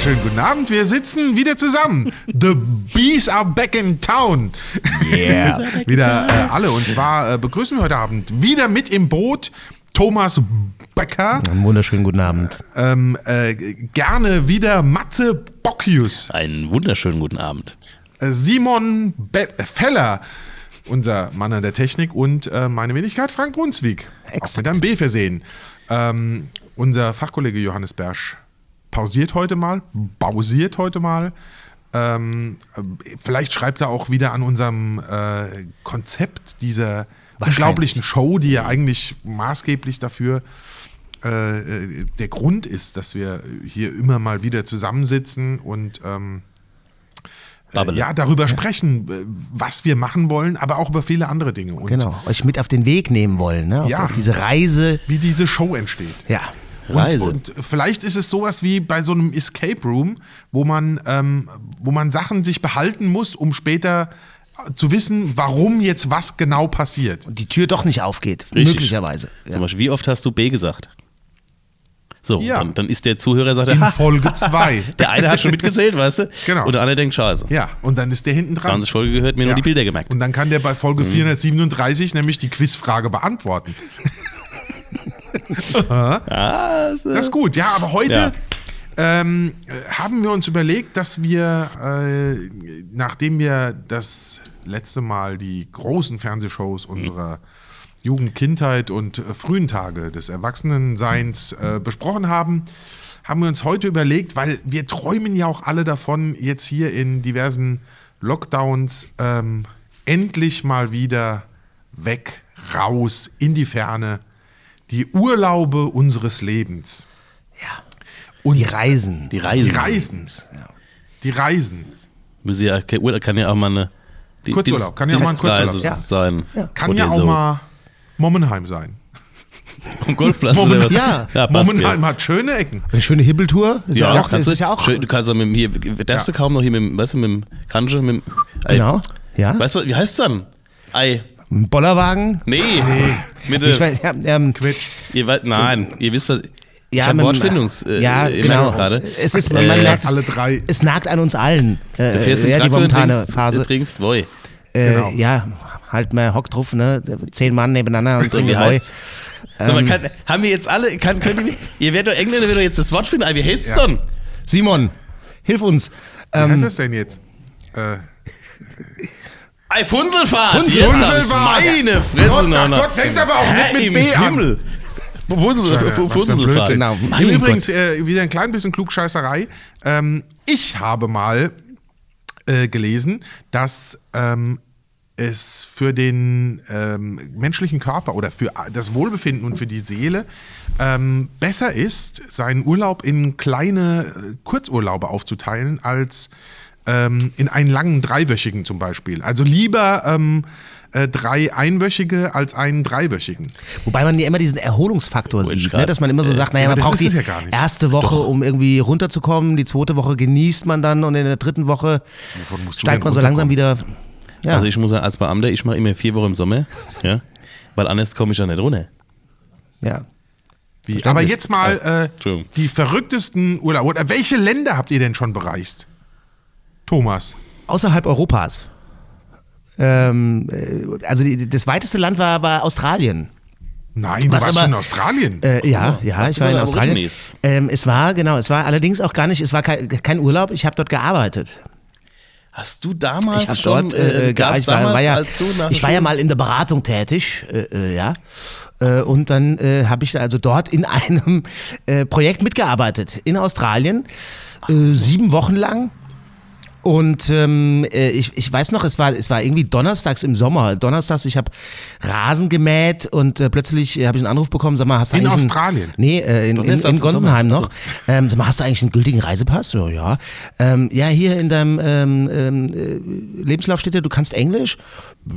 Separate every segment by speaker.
Speaker 1: wunderschönen guten Abend. Wir sitzen wieder zusammen. The Bees are back in town.
Speaker 2: Yeah.
Speaker 1: wieder äh, alle. Und zwar äh, begrüßen wir heute Abend wieder mit im Boot Thomas Becker.
Speaker 2: Einen wunderschönen guten Abend.
Speaker 1: Ähm, äh, gerne wieder Matze Bockius.
Speaker 3: Einen wunderschönen guten Abend.
Speaker 1: Äh, Simon Be Feller, unser Mann an der Technik. Und äh, meine Wenigkeit Frank Brunswick. Auch
Speaker 2: Exakt.
Speaker 1: mit einem B versehen. Ähm, unser Fachkollege Johannes Bersch pausiert heute mal, pausiert heute mal. Ähm, äh, vielleicht schreibt er auch wieder an unserem äh, Konzept dieser unglaublichen Show, die ja eigentlich maßgeblich dafür äh, äh, der Grund ist, dass wir hier immer mal wieder zusammensitzen und ähm, äh, ja, darüber sprechen, äh, was wir machen wollen, aber auch über viele andere Dinge. Und
Speaker 2: Genau, euch mit auf den Weg nehmen wollen, ne? auf,
Speaker 1: Ja.
Speaker 2: auf diese Reise.
Speaker 1: wie diese Show entsteht.
Speaker 2: Ja,
Speaker 3: Reise.
Speaker 1: und vielleicht ist es sowas wie bei so einem Escape Room, wo man, ähm, wo man Sachen sich behalten muss, um später zu wissen, warum jetzt was genau passiert.
Speaker 2: und die Tür doch nicht aufgeht,
Speaker 3: Richtig.
Speaker 2: möglicherweise. Ja.
Speaker 3: Zum Beispiel, wie oft hast du B gesagt? So,
Speaker 1: Ja.
Speaker 3: dann, dann ist der Zuhörer, sagt
Speaker 1: In Folge 2.
Speaker 3: der eine hat schon mitgezählt, weißt du?
Speaker 1: Genau.
Speaker 3: Und der andere denkt, scheiße.
Speaker 1: Ja, und dann ist der hinten dran.
Speaker 3: 20 Folge gehört, mir
Speaker 1: Ja.
Speaker 3: nur die Bilder gemerkt.
Speaker 1: Und dann kann der bei Folge
Speaker 2: Mhm.
Speaker 1: 437 nämlich die Quizfrage beantworten. Das ist gut, ja, aber heute
Speaker 3: Ja.
Speaker 1: ähm, äh, haben wir uns überlegt, dass wir, äh, nachdem wir das letzte Mal die großen Fernsehshows unserer Jugend, Kindheit und äh, frühen Tage des Erwachsenenseins äh, besprochen haben, haben wir uns heute überlegt, weil wir träumen ja auch alle davon, jetzt hier in diversen Lockdowns ähm, endlich mal wieder weg, raus, in die Ferne, die Urlaube unseres Lebens.
Speaker 2: Ja.
Speaker 1: Und
Speaker 2: Die Reisen.
Speaker 3: die Reisen.
Speaker 1: die Reisen. Die Reisen.
Speaker 3: Müssen ja, kann ja auch mal eine die
Speaker 1: Kurzurlaub, kann ja auch mal ein Kurzurlaub.
Speaker 3: sein.
Speaker 1: Kann
Speaker 3: Oder
Speaker 1: ja auch mal Mommenheim sein.
Speaker 3: Am Golfplatz oder was?
Speaker 2: Ja.
Speaker 3: ja ja.
Speaker 1: hat schöne Ecken.
Speaker 2: Eine schöne Hibbeltour. Ist ja, auch,
Speaker 3: kannst
Speaker 2: ist
Speaker 3: du,
Speaker 2: ja auch.
Speaker 3: schön, du kannst auch mit dem, hier, darfst du kaum noch hier mit dem, weißt du, mit dem Kanche, mit dem, Ei.
Speaker 2: Genau. Ja.
Speaker 3: Weißt du, wie heißt es dann? Ei.
Speaker 2: Ein Bollerwagen.
Speaker 3: Nee. Mit
Speaker 2: Ich weiß, ja, ähm,
Speaker 1: Quitsch.
Speaker 3: Ihr nein, ihr wisst was. ich
Speaker 2: ja,
Speaker 3: habe
Speaker 2: mit dem-
Speaker 3: Wortfindungs äh,
Speaker 2: ja,
Speaker 3: im
Speaker 2: genau.
Speaker 3: Gerade.
Speaker 2: Es ist, man
Speaker 3: Äh,
Speaker 2: merkt,
Speaker 1: alle
Speaker 2: es,
Speaker 1: drei.
Speaker 2: es nagt an uns allen. Äh,
Speaker 3: Du fährst mit
Speaker 2: ja, die momentane
Speaker 3: trinkst,
Speaker 2: Phase.
Speaker 3: du trinkst Woi.
Speaker 2: Äh,
Speaker 1: Genau.
Speaker 2: Ja, halt mal Hock drauf, ne? Zehn Mann nebeneinander und
Speaker 3: So,
Speaker 2: trinken
Speaker 3: mal, kann, haben wir jetzt alle, kann, könnt ihr, ihr werdet doch Engländer, werdet doch jetzt das Wort finden, aber wie heißt es
Speaker 1: Ja.
Speaker 3: denn?
Speaker 2: Simon, hilf uns.
Speaker 1: Wie heißt
Speaker 2: Ähm,
Speaker 1: das denn jetzt? Äh,
Speaker 3: Ei, Funselfahrt!
Speaker 1: Funselfahrt.
Speaker 3: Meine Fresse,
Speaker 1: Gott, ach. Gott, fängt aber auch nicht mit
Speaker 3: im
Speaker 1: B an.
Speaker 3: Himmel.
Speaker 1: Ein
Speaker 3: Funselfahrt.
Speaker 2: Genau.
Speaker 1: Übrigens, äh, wieder ein klein bisschen Klugscheißerei. Ähm, ich habe mal äh, gelesen, dass ähm, es für den ähm, menschlichen Körper oder für das Wohlbefinden und für die Seele ähm, besser ist, seinen Urlaub in kleine äh, Kurzurlaube aufzuteilen, als ähm, in einen langen dreiwöchigen zum Beispiel. Also lieber ähm, äh, drei einwöchige als einen dreiwöchigen.
Speaker 2: wobei man ja immer diesen Erholungsfaktor
Speaker 3: ich
Speaker 2: sieht, ne? dass man immer so sagt, naja,
Speaker 1: aber
Speaker 2: man braucht die
Speaker 1: ja gar nicht.
Speaker 2: erste Woche, um irgendwie runterzukommen, die zweite Woche genießt man dann und in der dritten Woche steigt man so langsam wieder. Ja.
Speaker 3: Also ich muss sagen, als Beamter, ich mache immer vier Wochen im Sommer, ja, weil anders komme ich ja nicht runter.
Speaker 2: ja.
Speaker 1: Wie? Aber jetzt mal äh, die verrücktesten Urlaube. Oder welche Länder habt ihr denn schon bereist? Thomas.
Speaker 2: Außerhalb Europas. Ähm, äh, also die, das weiteste Land war, war Australien.
Speaker 1: Nein, du
Speaker 2: Was
Speaker 1: warst
Speaker 2: aber-
Speaker 1: in Australien.
Speaker 2: Äh, ja, ja,
Speaker 3: was
Speaker 2: ich war in Australien. Ähm, es war, genau, es war allerdings auch gar nicht, es war kein, kein Urlaub, ich habe dort gearbeitet.
Speaker 3: Hast du damals
Speaker 2: Ich
Speaker 3: schon,
Speaker 2: dort, äh,
Speaker 3: gab's
Speaker 2: ich war,
Speaker 3: damals,
Speaker 2: war ja,
Speaker 3: als du nach
Speaker 2: ich war ja mal in der Beratung tätig, äh, äh, ja. Äh, und dann äh, habe ich also dort in einem äh, Projekt mitgearbeitet in Australien, äh, sieben Wochen lang. Und ähm, äh, ich, ich weiß noch, es war, es war irgendwie donnerstags im Sommer. Donnerstags, ich habe Rasen gemäht und äh, plötzlich äh, habe ich einen Anruf bekommen, sag mal, hast du
Speaker 1: In
Speaker 2: eigentlich einen-
Speaker 1: Australien?
Speaker 2: Nee, äh, in, in, in
Speaker 3: im
Speaker 2: Gonsenheim
Speaker 3: Sommer.
Speaker 2: noch. Ähm, sag mal, hast du eigentlich einen gültigen Reisepass? Ja, ja. Ähm, ja, hier in deinem ähm, ähm, äh, Lebenslauf steht ja, du kannst Englisch.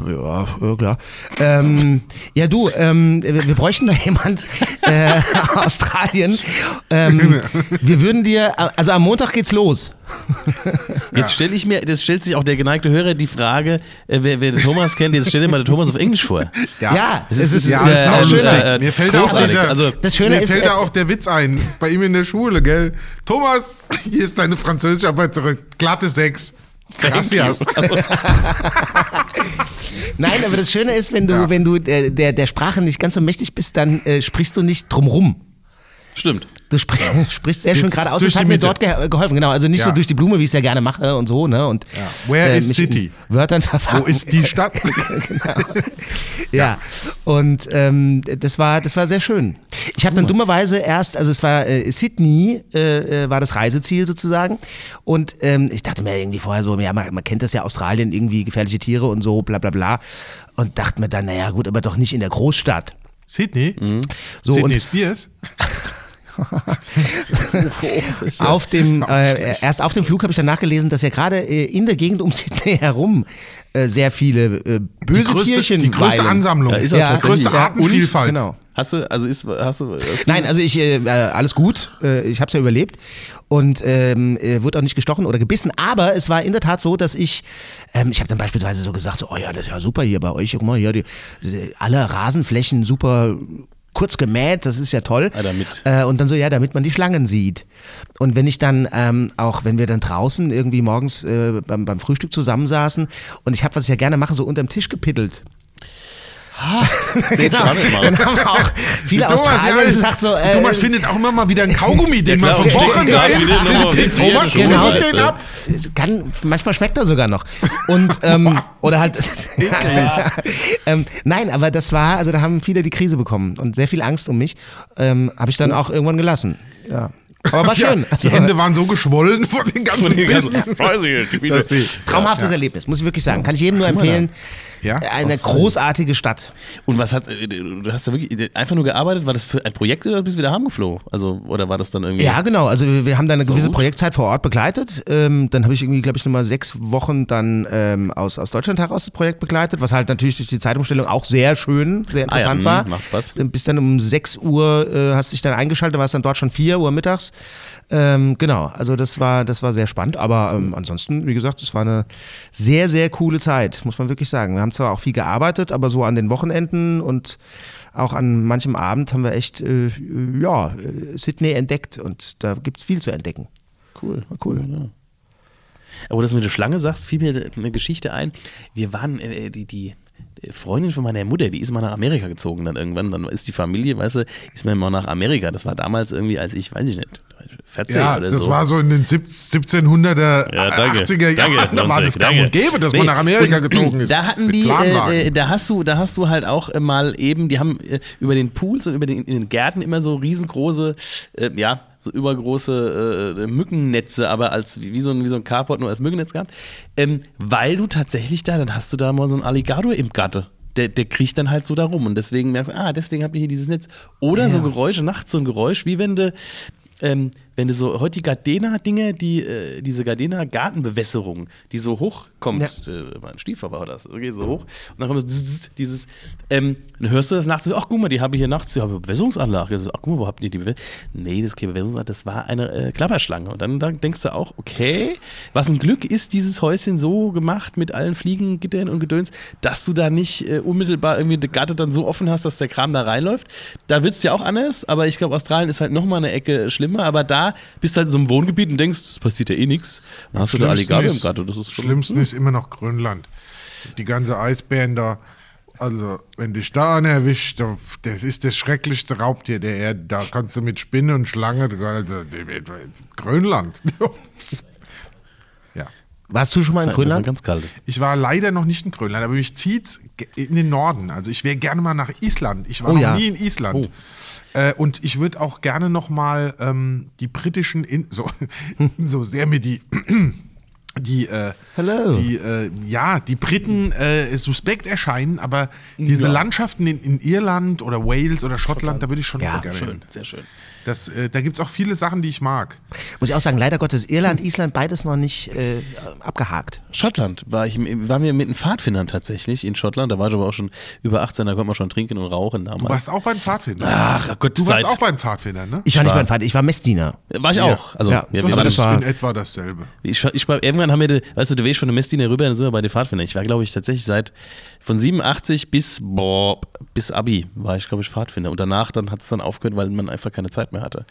Speaker 2: Ja, ja klar. Ähm, ja, du, ähm, wir wir bräuchten da jemand, äh, Australien. Ähm, wir würden dir, also am Montag geht's los.
Speaker 3: Jetzt stelle ich mir, das stellt sich auch der geneigte Hörer die Frage, äh, wer, wer den Thomas kennt, jetzt stell dir mal den Thomas auf Englisch vor.
Speaker 2: Ja,
Speaker 3: Es ist-
Speaker 1: ja,
Speaker 3: äh,
Speaker 1: ist auch
Speaker 3: äh,
Speaker 1: lustig.
Speaker 3: äh,
Speaker 1: mir fällt da auch dieser,
Speaker 3: Also,
Speaker 2: Das Schöne
Speaker 1: mir
Speaker 2: ist,
Speaker 1: fällt
Speaker 2: äh,
Speaker 1: da auch der Witz ein, bei ihm in der Schule, gell? Thomas, hier ist deine Französischarbeit zurück. Glatte 6. Gracias.
Speaker 3: Also,
Speaker 2: Nein, aber das Schöne ist, wenn du,
Speaker 1: Ja.
Speaker 2: wenn du äh, der, der Sprache nicht ganz so mächtig bist, dann äh, sprichst du nicht drumrum.
Speaker 3: Stimmt.
Speaker 2: Du spr sprichst sehr schön gerade aus. Das hat mir dort ge geholfen, genau. Also nicht so
Speaker 1: Ja.
Speaker 2: durch die Blume, wie ich es ja gerne mache und so, ne? Und
Speaker 1: Where is
Speaker 2: mich in
Speaker 1: city?
Speaker 2: Wörtern verfangen.
Speaker 1: Wo ist die Stadt?
Speaker 2: Ja. Und ähm, das war das war sehr schön. Ich habe dann dummerweise erst, also es war äh, Sydney äh, äh, war das Reiseziel sozusagen und ähm, ich dachte mir irgendwie vorher so, ja man, man kennt das ja Australien irgendwie gefährliche Tiere und so bla bla bla und dachte mir dann, naja gut, aber doch nicht in der Großstadt.
Speaker 1: Sydney?
Speaker 2: So,
Speaker 1: Sydney Spears?
Speaker 2: Auf dem, äh, erst auf dem Flug habe ich dann nachgelesen, dass ja gerade äh, in der Gegend um Sydney herum äh, sehr viele äh, böse
Speaker 1: Die größte,
Speaker 2: Tierchen
Speaker 1: die größte
Speaker 2: weilen.
Speaker 1: Ansammlung.
Speaker 3: Ja, ist auch
Speaker 1: die größte
Speaker 3: Ja,
Speaker 1: Artenvielfalt.
Speaker 2: Genau.
Speaker 3: Hast du, also ist, hast du.
Speaker 2: Nein, also ich, äh, äh, alles gut. Äh, ich habe es ja überlebt und ähm, äh, wurde auch nicht gestochen oder gebissen. Aber es war in der Tat so, dass ich, ähm, ich habe dann beispielsweise so gesagt, so, oh ja, das ist ja super hier bei euch. Guck mal hier, die, alle Rasenflächen super kurz gemäht, das ist ja toll.
Speaker 3: Ja, damit.
Speaker 2: Äh, und dann so, ja, damit man die Schlangen sieht. Und wenn ich dann, ähm, auch wenn wir dann draußen irgendwie morgens äh, beim, beim Frühstück zusammensaßen und ich habe, was ich ja gerne mache, so unterm Tisch gepiddelt.
Speaker 3: Den
Speaker 2: Genau. Dann haben auch viele
Speaker 1: Thomas,
Speaker 2: Australier
Speaker 1: ja,
Speaker 2: gesagt so, äh,
Speaker 1: Thomas findet auch immer mal wieder einen Kaugummi, den
Speaker 3: Ja,
Speaker 1: man
Speaker 3: klar,
Speaker 1: von
Speaker 3: und
Speaker 1: Wochen
Speaker 3: steckt
Speaker 1: dahin.
Speaker 3: gerade wieder nochmal
Speaker 1: Den
Speaker 3: mit
Speaker 1: Thomas
Speaker 2: genau.
Speaker 1: den ab.
Speaker 2: kann, manchmal schmeckt er sogar noch. Und, ähm, oder halt, ähm, nein, aber das war, also da haben viele die Krise bekommen und sehr viel Angst um mich, ähm, habe ich dann auch irgendwann gelassen. Ja. Aber war
Speaker 1: Ja,
Speaker 2: schön. Also,
Speaker 1: die Hände waren so geschwollen von den ganzen Bissen. dass sie-
Speaker 2: Traumhaftes Erlebnis, muss ich wirklich sagen. Kann ich jedem nur empfehlen.
Speaker 1: Ja,
Speaker 2: Eine großartige Stadt.
Speaker 3: Und was hat, äh, du hast da wirklich einfach nur gearbeitet? War das für ein Projekt oder bist du wieder heimgeflogen? Also, oder war das dann irgendwie?
Speaker 2: Ja, genau. Also wir, wir haben da eine gewisse
Speaker 3: gut.
Speaker 2: Projektzeit vor Ort begleitet. Ähm, dann habe ich irgendwie, glaube ich, nochmal sechs Wochen dann ähm, aus, aus Deutschland heraus das Projekt begleitet, was halt natürlich durch die Zeitumstellung auch sehr schön, sehr
Speaker 3: Ah ja,
Speaker 2: interessant
Speaker 3: mh,
Speaker 2: war.
Speaker 3: macht Spaß.
Speaker 2: Dann Bis dann um 6 Uhr äh, hast dich dann eingeschaltet, war es dann dort schon 4 Uhr mittags. Ähm, genau, also das war, das war sehr spannend. Aber ähm, ansonsten, wie gesagt, es war eine sehr, sehr coole Zeit, muss man wirklich sagen. Wir haben zwar auch viel gearbeitet, aber so an den Wochenenden und auch an manchem Abend haben wir echt äh, ja, äh, Sydney entdeckt und da gibt es viel zu entdecken.
Speaker 3: Cool.
Speaker 2: Cool.
Speaker 3: Ja. Aber du das mit der Schlange sagst, fiel mir eine Geschichte ein. Wir waren, äh, die, die Freundin von meiner Mutter, die ist mal nach Amerika gezogen dann irgendwann. Dann ist die Familie, weißt du, ist mir mal nach Amerika. Das war damals irgendwie, als ich, weiß ich nicht, 14
Speaker 1: Ja,
Speaker 3: oder
Speaker 1: das
Speaker 3: so.
Speaker 1: war so in den 1700er,
Speaker 3: Ja, danke.
Speaker 1: 80er Jahren.
Speaker 3: Danke,
Speaker 1: da war das gang und gäbe, dass
Speaker 3: Nee,
Speaker 1: man nach Amerika
Speaker 3: und
Speaker 1: gezogen ist.
Speaker 3: Da hatten die, äh, äh, da hast du, da hast du halt auch mal eben, die haben äh, über den Pools und über den, in den Gärten immer so riesengroße, äh, ja, so übergroße äh, Mückennetze, aber als wie, wie so ein, wie so ein Carport nur als Mückennetz gehabt. Ähm, weil du tatsächlich da, dann hast du da mal so einen Alligator im Gatte. Der, der kriecht dann halt so da rum und deswegen merkst du, ah, deswegen habt ihr hier dieses Netz. Oder so Geräusche, nachts so ein Geräusch, wie wenn du, ähm, wenn du so, heute die Gardena-Dinge, die, äh, diese Gardena-Gartenbewässerung, die so hoch kommt, äh, mein Stiefvater war das, okay, so hoch, und dann kommt das, zzz, dieses, ähm, dann hörst du das nachts, so, ach guck mal, die habe ich hier nachts, ja, Bewässerungsanlage, so, ach guck mal, wo habt ihr die Bewässerung? Nee, das ist keine Bewässerungsanlage, das war eine äh, Klapperschlange. Und dann, dann denkst du auch, okay, was ein Glück ist dieses Häuschen so gemacht mit allen Fliegengittern und Gedöns, dass du da nicht äh, unmittelbar irgendwie die Gatte dann so offen hast, dass der Kram da reinläuft. Da wird es ja auch anders, aber ich glaube, Australien ist halt nochmal eine Ecke schlimmer, aber da bist du halt in so einem Wohngebiet und denkst, es passiert ja eh nichts. Dann hast du da Alligator im
Speaker 1: ist-
Speaker 3: Gatte. Das ist schon,
Speaker 1: Schlimmsten ist immer noch Grönland. Die ganze Eisbären da. Also, wenn dich da einer erwischt, da- das ist das schrecklichste Raubtier der Erde. Da kannst du mit Spinne und Schlange, also, Grönland. ja.
Speaker 2: Warst du schon mal in
Speaker 3: ist
Speaker 2: Grönland?
Speaker 3: ganz kalt.
Speaker 1: Ich war leider noch nicht in Grönland, aber mich zieht's ge- in den Norden. Also ich wäre gerne mal nach Island. Ich war
Speaker 2: Oh
Speaker 1: noch
Speaker 2: ja.
Speaker 1: nie in Island. Äh, und ich würde auch gerne noch mal ähm, die britischen, in so, so sehr mir die die, äh,
Speaker 2: Hello.
Speaker 1: die äh, ja, die Briten äh, suspekt erscheinen, aber diese
Speaker 3: Ja.
Speaker 1: Landschaften in, in Irland oder Wales oder Schottland, da würde ich schon
Speaker 2: Ja,
Speaker 1: gerne hin.
Speaker 3: Schön, sehr schön.
Speaker 1: Das, äh, da gibt es auch viele Sachen, die ich mag.
Speaker 2: Muss ich auch sagen, leider Gottes, Irland, Island, beides noch nicht äh, abgehakt.
Speaker 3: Schottland war ich, war mir mit den Pfadfindern tatsächlich in Schottland. Da war ich aber auch schon über 18, da konnte man schon trinken und rauchen damals.
Speaker 1: Du warst auch beim Pfadfinder.
Speaker 3: Ach, Gott,
Speaker 1: du warst
Speaker 3: Zeit.
Speaker 1: auch beim Pfadfinder, ne?
Speaker 2: Ich war nicht
Speaker 3: war-
Speaker 2: mein Vater, ich war Messdiener.
Speaker 3: War ich auch. Also,
Speaker 2: Ja,
Speaker 3: ja,
Speaker 2: aber
Speaker 3: wir
Speaker 2: das
Speaker 3: waren-
Speaker 2: war-
Speaker 1: in etwa dasselbe.
Speaker 3: Ich, ich war, irgendwann haben wir, die, weißt du, du weißt von der Messdiener rüber, dann sind wir bei den Pfadfindern. Ich war, glaube ich, tatsächlich seit von 87 bis, boah, bis Abi war ich, glaube ich, Pfadfinder. Und danach dann hat es dann aufgehört, weil man einfach keine Zeit mehr hatte.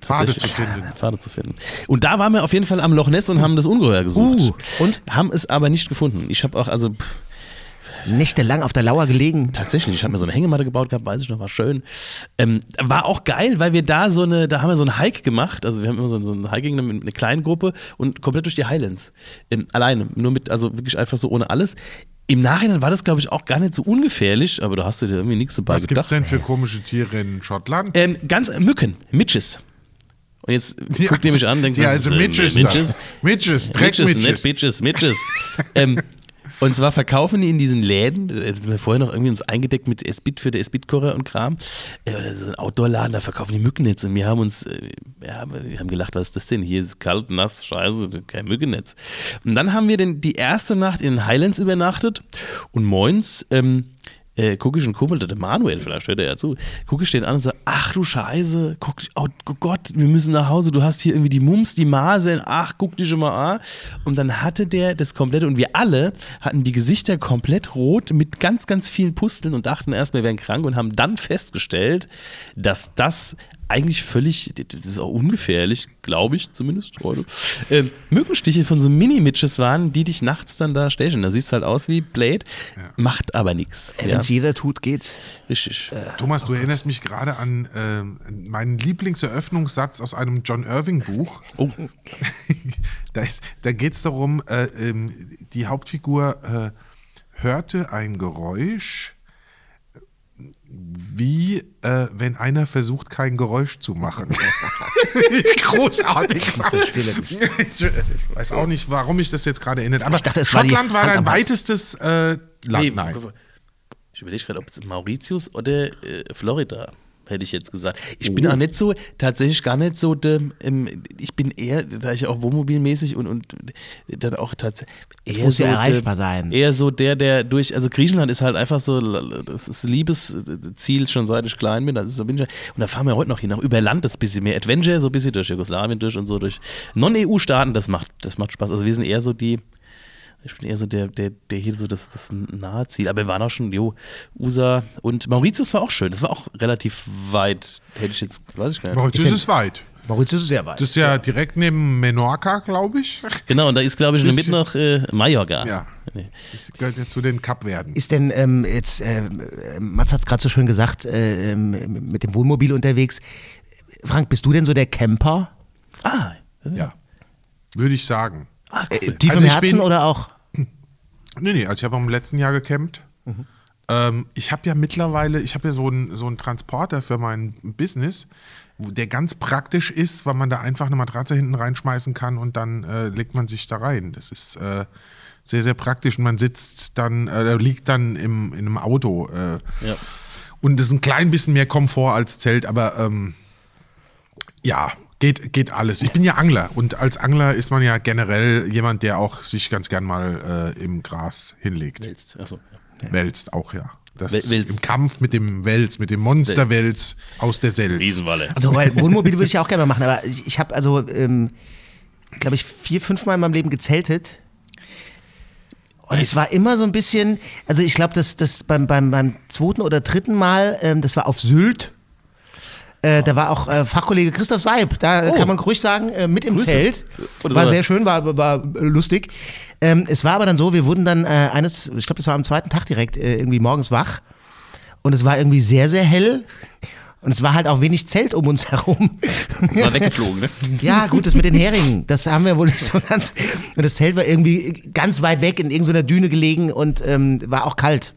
Speaker 1: Pfade zu finden.
Speaker 3: Pfade zu finden. Und da waren wir auf jeden Fall am Loch Ness und haben das Ungeheuer gesucht.
Speaker 2: Uh, und?
Speaker 3: Haben es aber nicht gefunden. Ich habe auch, also pff,
Speaker 2: Nächtelang auf der Lauer gelegen.
Speaker 3: Tatsächlich, ich habe mir so eine Hängematte gebaut gehabt, weiß ich noch, war schön. Ähm, war auch geil, weil wir da so eine, da haben wir so einen Hike gemacht, also wir haben immer so, so ein Hiking mit einer kleinen Gruppe und komplett durch die Highlands. Ähm, alleine, nur mit, also wirklich einfach so ohne alles. Im Nachhinein war das, glaube ich, auch gar nicht so ungefährlich, aber da hast du dir irgendwie nichts dabei
Speaker 1: Was gibt es
Speaker 3: gedacht.
Speaker 1: denn für komische Tiere in Schottland?
Speaker 3: Ähm, ganz Mücken, Mitches. Und jetzt guckt ihr mich an, denkt,
Speaker 1: ja,
Speaker 3: was
Speaker 1: also
Speaker 3: ist, äh,
Speaker 1: da. Midges,
Speaker 3: Midges,
Speaker 1: Dreck-Midges.
Speaker 3: nicht Bitches, Midges. ähm, und zwar verkaufen die in diesen Läden, äh, sind wir vorher noch irgendwie uns eingedeckt mit Esbit für der Esbit-Kocher und Kram. Äh, das ist ein Outdoor-Laden, da verkaufen die Mückennetz. Und wir haben uns, äh, ja, wir haben gelacht, was ist das denn? Hier ist kalt, nass, scheiße, kein Mückennetz. Und dann haben wir den, die erste Nacht in den Highlands übernachtet und moins, ähm, äh, gucke ich einen Kumpel, der Manuel, vielleicht hört er ja zu, gucke ich den an und sage, ach du Scheiße, guck, oh Gott, wir müssen nach Hause, du hast hier irgendwie die Mumps, die Maseln, ach, guck dich schon mal an. Und dann hatte der das komplette, und wir alle hatten die Gesichter komplett rot mit ganz, ganz vielen Pusteln und dachten erst, wir wären krank und haben dann festgestellt, dass das eigentlich völlig, das ist auch ungefährlich, glaube ich zumindest heute, äh, Mückenstiche von so Mini-Mitches waren, die dich nachts dann da stechen. Da siehst du halt aus wie Blade, macht aber nichts.
Speaker 2: Wenn
Speaker 3: Ja,
Speaker 2: es jeder tut, geht's.
Speaker 3: richtig.
Speaker 1: Thomas, du erinnerst mich gerade an ähm, meinen Lieblingseröffnungssatz aus einem John Irving-Buch.
Speaker 3: Oh.
Speaker 1: da ist- da geht es darum, äh, ähm, die Hauptfigur äh, hörte ein Geräusch, wie äh, wenn einer versucht, kein Geräusch zu machen. Großartig. Ich weiß auch nicht, warum ich das jetzt gerade erinnert. Aber
Speaker 2: Ich dachte, es war
Speaker 1: Schottland war dein
Speaker 2: Handarbeit.
Speaker 1: weitestes äh, Land.
Speaker 3: Nee,
Speaker 1: Nein.
Speaker 3: Ich überlege gerade, ob es Mauritius oder äh, Florida, hätte ich jetzt gesagt. Ich bin auch nicht so, tatsächlich gar nicht so, de, ähm, ich bin eher, da ich auch wohnmobilmäßig und, und dann auch tatsächlich eher
Speaker 2: muss
Speaker 3: so
Speaker 2: ja
Speaker 3: de-
Speaker 2: erreichbar sein.
Speaker 3: Eher so der, der durch, also Griechenland ist halt einfach so, das ist Liebesziel schon seit ich klein bin, das ist so bin ich, und da fahren wir heute noch hin, auch über Land, das bisschen mehr Adventure, so ein bisschen durch Jugoslawien durch und so durch Non-EU-Staaten, das macht, das macht Spaß. Also wir sind eher so die, ich bin eher so der, der, der hier so das, das nahe Ziel. Aber wir waren auch schon, jo, USA und Mauritius war auch schön. Das war auch relativ weit. Hätte ich jetzt, weiß ich gar nicht.
Speaker 1: Mauritius ist weit.
Speaker 2: Mauritius ist sehr weit.
Speaker 1: Das ist ja direkt neben Menorca, glaube ich.
Speaker 3: Genau, und da ist, glaube ich, noch mit
Speaker 1: Bisschen-
Speaker 3: noch äh, Mallorca.
Speaker 1: Ja.
Speaker 3: Nee.
Speaker 1: Das gehört ja zu den Kapverden.
Speaker 2: Ist denn ähm, jetzt, äh, Mats hat es gerade so schön gesagt, äh, ähm, mit dem Wohnmobil unterwegs. Frank, bist du denn so der Camper?
Speaker 3: Ah,
Speaker 1: Ja. Würde ich sagen.
Speaker 3: ah
Speaker 2: Äh,
Speaker 3: cool.
Speaker 2: tief
Speaker 1: Also
Speaker 2: im Herzen
Speaker 1: bin-
Speaker 2: oder auch?
Speaker 1: Nee, nee, also ich habe im letzten Jahr gecampt. Ähm, ich habe ja mittlerweile, ich habe ja so einen so einen Transporter für mein Business, der ganz praktisch ist, weil man da einfach eine Matratze hinten reinschmeißen kann und dann äh, legt man sich da rein. Das ist äh, sehr, sehr praktisch und man sitzt dann, äh, liegt dann im, in einem Auto. Äh,
Speaker 3: Ja.
Speaker 1: Und es ist ein klein bisschen mehr Komfort als Zelt, aber ähm, ja, geht, geht alles. Ich bin ja Angler und als Angler ist man ja generell jemand, der auch sich ganz gern mal äh, im Gras hinlegt.
Speaker 3: Jetzt, achso, ja.
Speaker 1: Wälzt auch, ja. Das
Speaker 3: Wel- Wels.
Speaker 1: Im Kampf mit dem Wels, mit dem Monsterwels aus der Selz.
Speaker 3: Riesenwalle.
Speaker 2: Also, weil Wohnmobil würde ich ja auch gerne mal machen, aber ich, ich habe also, ähm, glaube ich, vier, fünf Mal in meinem Leben gezeltet. Und es war immer so ein bisschen, also ich glaube, das, das beim, beim, beim zweiten oder dritten Mal, ähm, das war auf Sylt. Äh, Da war auch äh, Fachkollege Christoph Seib, da
Speaker 3: Oh.
Speaker 2: kann man ruhig sagen, äh, mit im
Speaker 3: Grüße.
Speaker 2: Zelt.
Speaker 3: Oder
Speaker 2: War
Speaker 3: so.
Speaker 2: sehr schön, war, war lustig. Ähm, es war aber dann so, wir wurden dann äh, eines, ich glaube, das war am zweiten Tag direkt äh, irgendwie morgens wach. Und es war irgendwie sehr, sehr hell. Und es war halt auch wenig Zelt um uns herum.
Speaker 3: Das war weggeflogen, ne?
Speaker 2: Ja, gut, das mit den Heringen, das haben wir wohl nicht so ganz. Und das Zelt war irgendwie ganz weit weg in irgendeiner Düne gelegen und ähm, war auch kalt.